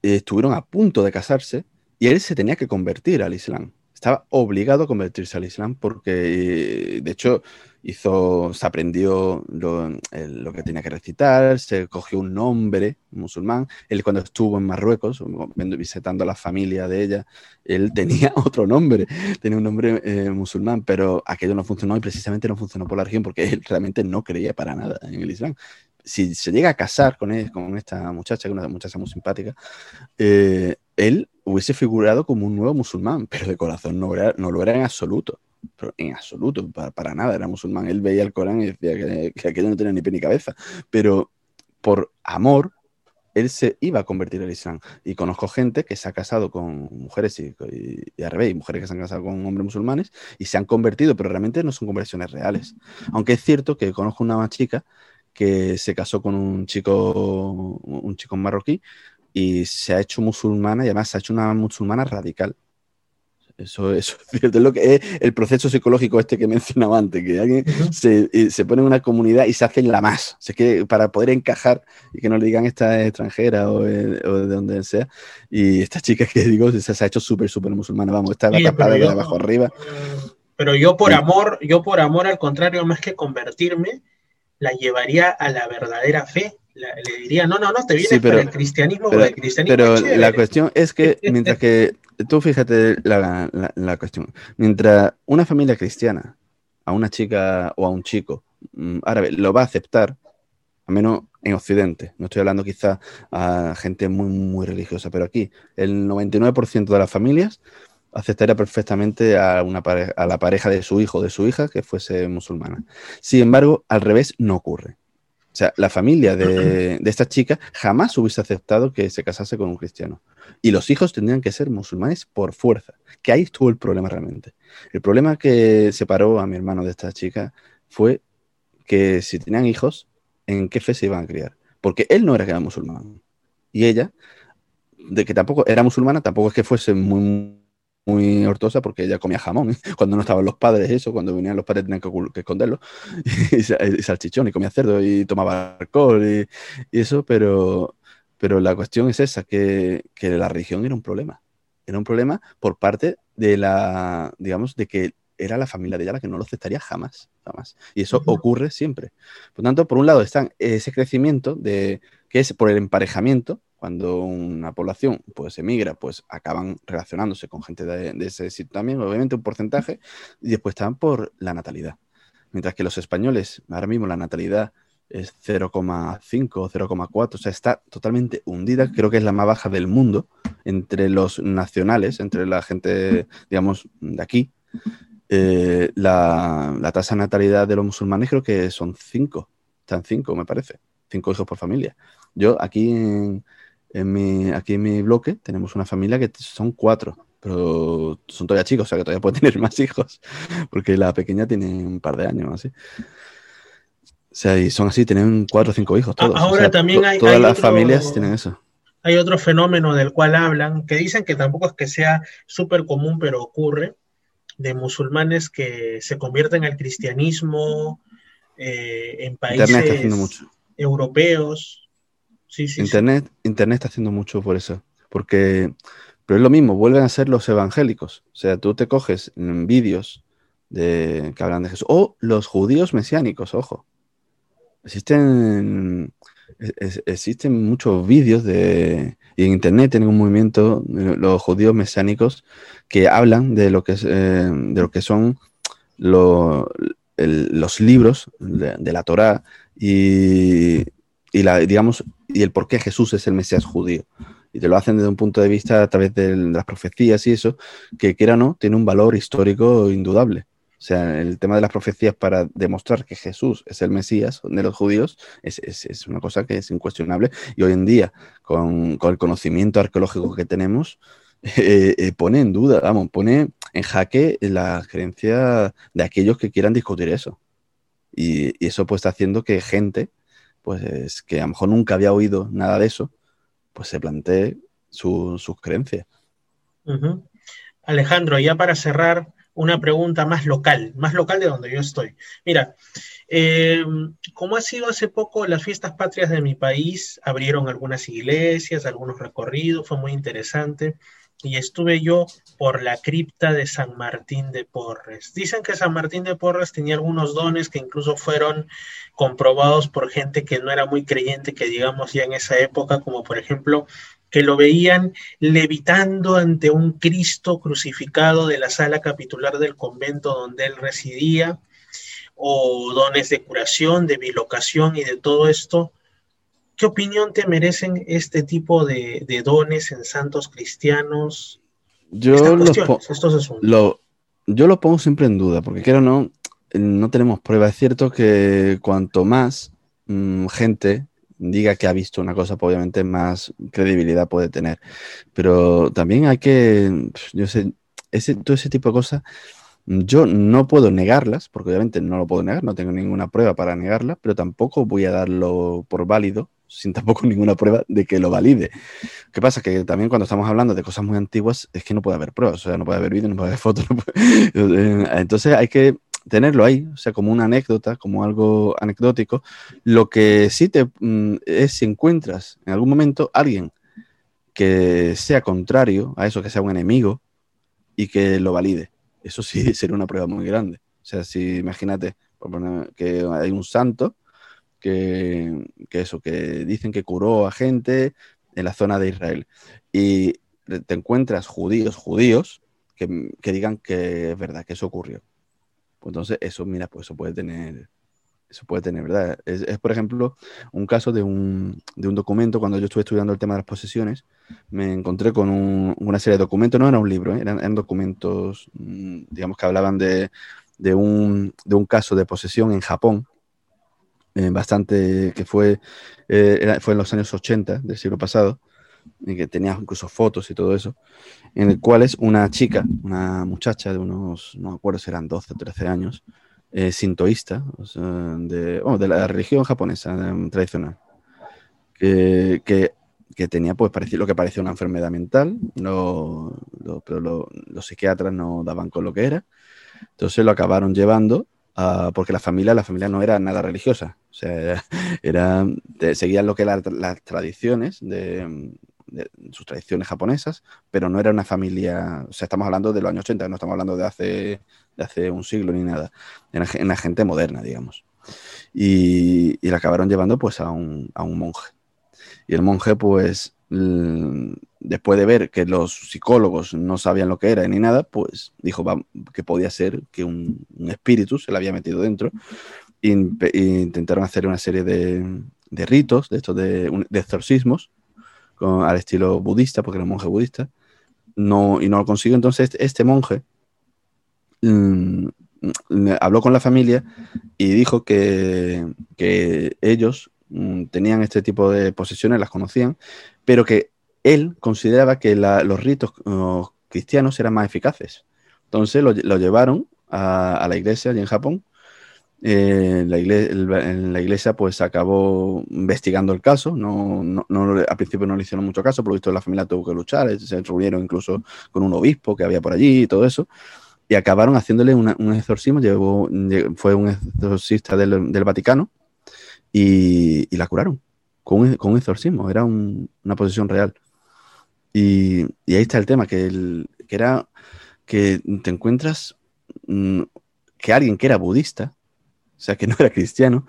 estuvieron a punto de casarse y él se tenía que convertir al Islam. Estaba obligado a convertirse al Islam porque, de hecho, hizo, se aprendió lo, que tenía que recitar, se cogió un nombre musulmán. Él cuando estuvo en Marruecos, visitando a la familia de ella, él tenía otro nombre, tenía un nombre eh, musulmán, pero aquello no funcionó y precisamente no funcionó por la región porque él realmente no creía para nada en el Islam. Si se llega a casar con, él, con esta muchacha, que es una muchacha muy simpática, eh, él hubiese figurado como un nuevo musulmán, pero de corazón no, no lo era en absoluto pero en absoluto, para, nada era musulmán. Él veía el Corán y decía que, aquello no tenía ni pie ni cabeza, pero por amor, él se iba a convertir al Islam. Y conozco gente que se ha casado con mujeres y, y, al revés, mujeres que se han casado con hombres musulmanes y se han convertido, pero realmente no son conversiones reales. Aunque es cierto que conozco una chica que se casó con un chico, un chico marroquí y se ha hecho musulmana y además se ha hecho una musulmana radical. Eso, eso es cierto, es lo que es el proceso psicológico este que mencionaba antes, que alguien se, se, pone en una comunidad y se hace la más. O que para poder encajar y que no le digan esta es extranjera o, de donde sea. Y esta chica que digo se, ha hecho súper, súper musulmana. Vamos, está la tapada de abajo arriba. Pero yo por amor, yo por amor al contrario, más que convertirme, la llevaría a la verdadera fe le diría, no, no, no, te vienes pero, el cristianismo pero, el cristianismo. Pero la cuestión es que mientras que, tú fíjate la, la, cuestión, mientras una familia cristiana a una chica o a un chico mm, árabe lo va a aceptar, al menos en Occidente, no estoy hablando quizá a gente muy, muy religiosa, pero aquí el 99% de las familias aceptaría perfectamente a, una a la pareja de su hijo o de su hija que fuese musulmana. Sin embargo, al revés no ocurre. O sea, la familia de, esta chica jamás hubiese aceptado que se casase con un cristiano. Y los hijos tendrían que ser musulmanes por fuerza. Que ahí estuvo el problema realmente. El problema que separó a mi hermano de esta chica fue que si tenían hijos, ¿en qué fe se iban a criar? Porque él no era que era musulmán. Y ella, de que tampoco era musulmana, tampoco es que fuese muy muy hortosa porque ella comía jamón. Cuando no estaban los padres, eso, cuando venían los padres tenían que, esconderlo. y, salchichón, y comía cerdo, y tomaba alcohol, y, eso, pero, pero la cuestión es esa, que, que, la religión era un problema. Era un problema por parte de la, digamos, de que era la familia de ella la que no lo aceptaría jamás, jamás. Y eso ocurre siempre. Por tanto, por un lado está ese crecimiento de que es por el emparejamiento, cuando una población pues emigra, pues acaban relacionándose con gente de, ese sitio también, obviamente un porcentaje, y después están por la natalidad. Mientras que los españoles, ahora mismo la natalidad es 0,5 o 0,4, o sea, está totalmente hundida, creo que es la más baja del mundo entre los nacionales, entre la gente, digamos, de aquí. Eh, la, tasa de natalidad de los musulmanes creo que son 5, están 5 me parece, 5 hijos por familia. Yo aquí en, mi, aquí en mi bloque tenemos una familia que son 4, pero son todavía chicos, o sea que todavía pueden tener más hijos, porque la pequeña tiene un par de años, así. O sea, y son así, tienen cuatro o cinco hijos todos. Ahora también hay. Todas las familias tienen eso. Hay otro fenómeno del cual hablan, que dicen que tampoco es que sea súper común, pero ocurre, de musulmanes que se convierten al cristianismo eh, en países europeos. Internet, Internet está haciendo mucho por eso. Porque, pero es lo mismo, vuelven a ser los evangélicos. O sea, tú te coges vídeos de, que hablan de Jesús. O los judíos mesiánicos, ojo. Existen, existen muchos vídeos de, y en internet tienen un movimiento, los judíos mesiánicos, que hablan de lo que, eh, de lo que son los libros de, la Torá y, y, la, digamos, y el por qué Jesús es el Mesías judío. Y te lo hacen desde un punto de vista a través de, las profecías y eso, que quiera o no, tiene un valor histórico indudable. O sea, el tema de las profecías para demostrar que Jesús es el Mesías de los judíos es, una cosa que es incuestionable. Y hoy en día, con, el conocimiento arqueológico que tenemos, eh, eh, pone en duda, vamos, pone en jaque la creencia de aquellos que quieran discutir eso. Y, eso pues está haciendo que gente, pues que a lo mejor nunca había oído nada de eso, pues se plantee sus creencias. Alejandro, ya para cerrar, una pregunta más local, más local de donde yo estoy. Mira, eh, como ha sido hace poco las fiestas patrias de mi país, abrieron algunas iglesias, algunos recorridos, fue muy interesante. Y estuve yo por la cripta de San Martín de Porres. Dicen que San Martín de Porres tenía algunos dones que incluso fueron comprobados por gente que no era muy creyente, que digamos ya en esa época, como por ejemplo que lo veían levitando ante un Cristo crucificado de la sala capitular del convento donde él residía, o dones de curación, de bilocación y de todo esto. ¿Qué opinión te merecen este tipo de, dones en santos cristianos? Yo lo, yo lo pongo siempre en duda, porque quiero no, no tenemos pruebas. Es cierto que cuanto más mm, gente diga que ha visto una cosa, pues obviamente más credibilidad puede tener. Pero también hay que, yo sé, ese, todo ese tipo de cosas, yo no puedo negarlas, porque obviamente no lo puedo negar, no tengo ninguna prueba para negarlas, pero tampoco voy a darlo por válido sin tampoco ninguna prueba de que lo valide. ¿Qué pasa? Que también cuando estamos hablando de cosas muy antiguas es que no puede haber pruebas, o sea, no puede haber vídeo, no puede haber fotos. Entonces hay que tenerlo ahí, o sea, como una anécdota, como algo anecdótico. Lo que sí te mm, es si encuentras en algún momento alguien que sea contrario a eso, que sea un enemigo y que lo valide. Eso sí sería una prueba muy grande. O sea, si imagínate que hay un santo que, eso, que dicen que curó a gente en la zona de Israel y te encuentras judíos, judíos, que, que digan que es verdad, que eso ocurrió entonces, eso, mira, pues eso puede tener, eso puede tener, ¿verdad? Es, por ejemplo, un caso de un, de un, documento, cuando yo estuve estudiando el tema de las posesiones, me encontré con una serie de documentos, no era un libro, ¿eh? eran, documentos, mm, digamos, que hablaban de, de, un, de un caso de posesión en Japón, eh, bastante, que fue, eh, fue en los años 80 del siglo pasado, y que tenía incluso fotos y todo eso, en el cual es una chica, una muchacha de unos, no me acuerdo si eran 12 o 13 años, eh, sintoísta, de, de, la religión japonesa em, tradicional, que, que, tenía pues parecía, lo que parecía una enfermedad mental, no, pero los psiquiatras no daban con lo que era, entonces lo acabaron llevando porque la familia, la familia no era nada religiosa, o sea, era, seguían lo que las tradiciones de, sus tradiciones japonesas, pero no era una familia, o sea, estamos hablando de los años 80, no estamos hablando de hace, de hace un siglo ni nada, era una gente moderna, digamos. Y, y la acabaron llevando pues a un, a un monje. Y el monje pues después de ver que los psicólogos no sabían lo que era ni nada, pues dijo que podía ser que un, espíritu se le había metido dentro e, intentaron hacer una serie de, ritos, de estos de, exorcismos, al estilo budista, porque era un monje budista, no, y no lo consiguió. Entonces este, este monje mm, habló con la familia y dijo que, que ellos mm, tenían este tipo de posesiones, las conocían, pero que él consideraba que los ritos cristianos eran más eficaces. Entonces lo, llevaron a, la iglesia allí en Japón. Eh, la iglesia, iglesia pues acabó investigando el caso, no, al principio no le hicieron mucho caso, por lo visto la familia tuvo que luchar, se reunieron incluso con un obispo que había por allí y todo eso, y acabaron haciéndole un exorcismo, fue un exorcista del, Vaticano y, la curaron con un, exorcismo, era una posesión real. Y, ahí está el tema, que, el, que era que te encuentras mm, que alguien que era budista, o sea, que no era cristiano,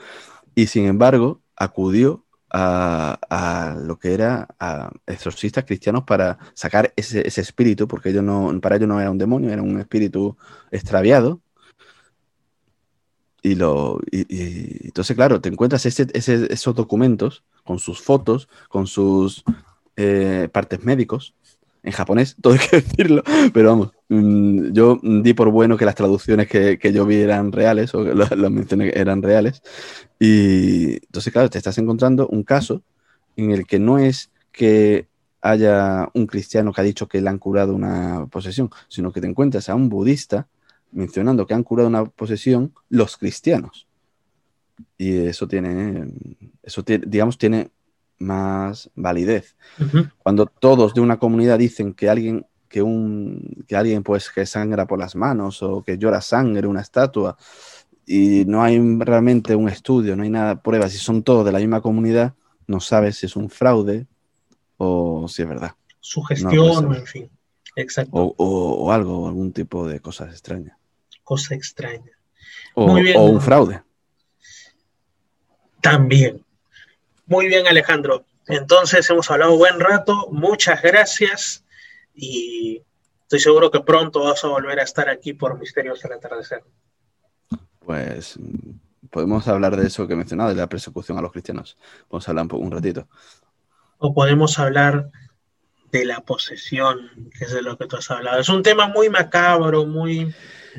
y sin embargo acudió a, lo que era a exorcistas cristianos para sacar ese, espíritu, porque ellos no, para ellos no era un demonio, era un espíritu extraviado, y, lo, y, entonces, claro, te encuentras esos documentos con sus fotos, con sus eh, partes médicos, en japonés, todo hay que decirlo, pero vamos, mm, yo di por bueno que las traducciones que, yo vi eran reales, o las, las menciones eran reales, y entonces, claro, te estás encontrando un caso en el que no es que haya un cristiano que ha dicho que le han curado una posesión, sino que te encuentras a un budista mencionando que han curado una posesión los cristianos. Y eso tiene, eso tiene, digamos, tiene más validez. Cuando todos de una comunidad dicen que alguien, que un, que alguien pues que sangra por las manos o que llora sangre, una estatua, y no hay realmente un estudio, no hay nada, pruebas, si son todos de la misma comunidad, no sabes si es un fraude o si es verdad. Sugestión, en fin. Exacto. O, o, algo, algún tipo de cosas extrañas. Cosa extraña. O, Muy bien, o un fraude. También. Muy bien, Alejandro. Entonces hemos hablado buen rato. Muchas gracias. Y estoy seguro que pronto vas a volver a estar aquí por Misterios del Atardecer. Pues podemos hablar de eso que he mencionado, de la persecución a los cristianos. Vamos a hablar un, un ratito. O podemos hablar de la posesión, que es de lo que tú has hablado. Es un tema muy macabro, muy...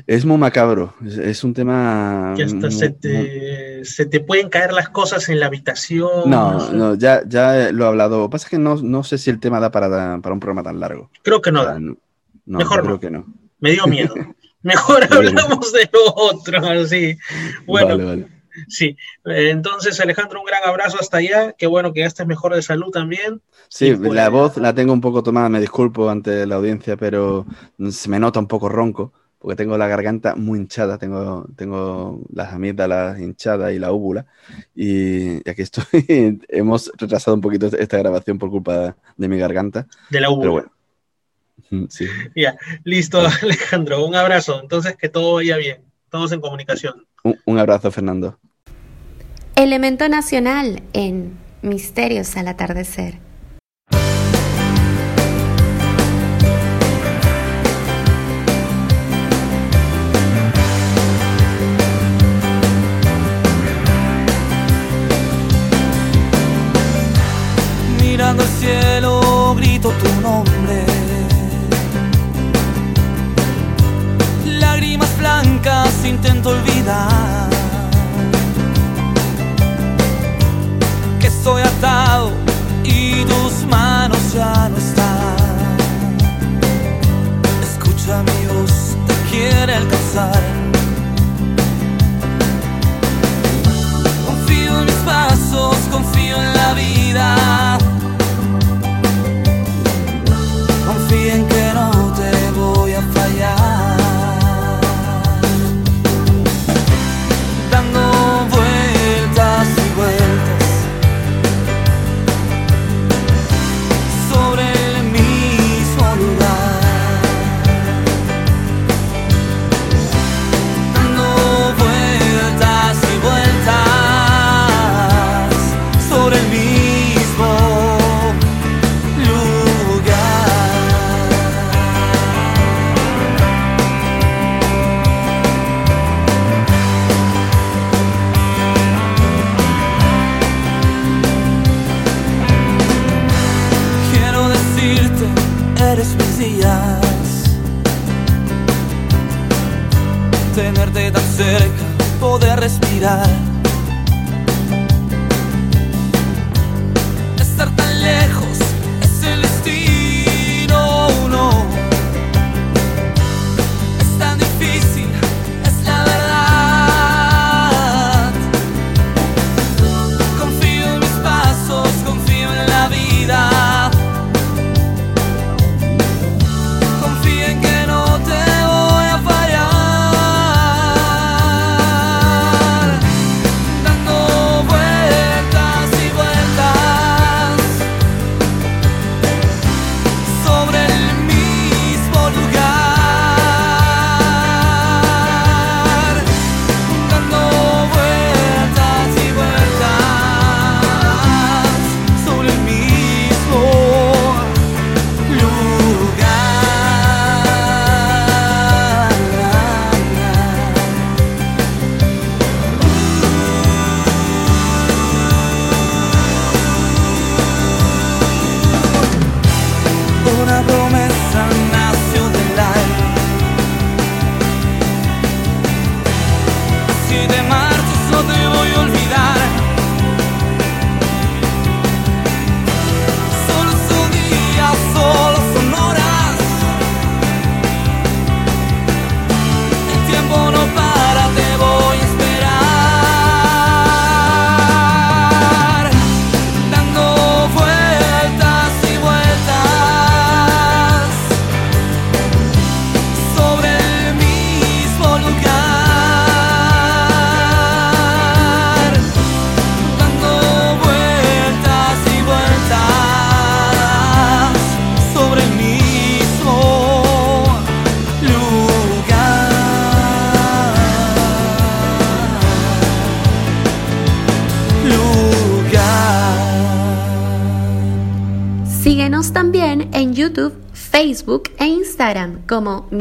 Es muy macabro, es, un tema... Que hasta se, te, pueden caer las cosas en la habitación. No, no, ya, ya lo he hablado. Lo que pasa es que no, sé si el tema da para, para un programa tan largo. Creo que no. Mejor creo que no. Me dio miedo. Mejor hablamos de lo otro, sí. Bueno, vale, vale. Sí, entonces Alejandro, un gran abrazo hasta allá. Qué bueno que ya estés mejor de salud también. Sí, pues, la voz la tengo un poco tomada, me disculpo ante la audiencia, pero se me nota un poco ronco porque tengo la garganta muy hinchada, tengo, tengo las amígdalas hinchadas y la úvula. Y, aquí estoy, hemos retrasado un poquito esta grabación por culpa de mi garganta. De la úvula. Pero bueno. Sí. Ya, listo, Alejandro, un abrazo. Entonces, que todo vaya bien. Todos en comunicación. un abrazo, Fernando. Elemento nacional en Misterios al atardecer. Mirando el cielo grito tu nombre. Lágrimas blancas intento olvidar estoy atado y tus manos ya no están. Escucha mi voz, te quiere alcanzar. Confío en mis pasos, confío en la vida.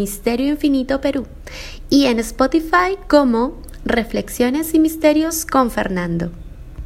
Misterio Infinito Perú y en Spotify como Reflexiones y Misterios con Fernando.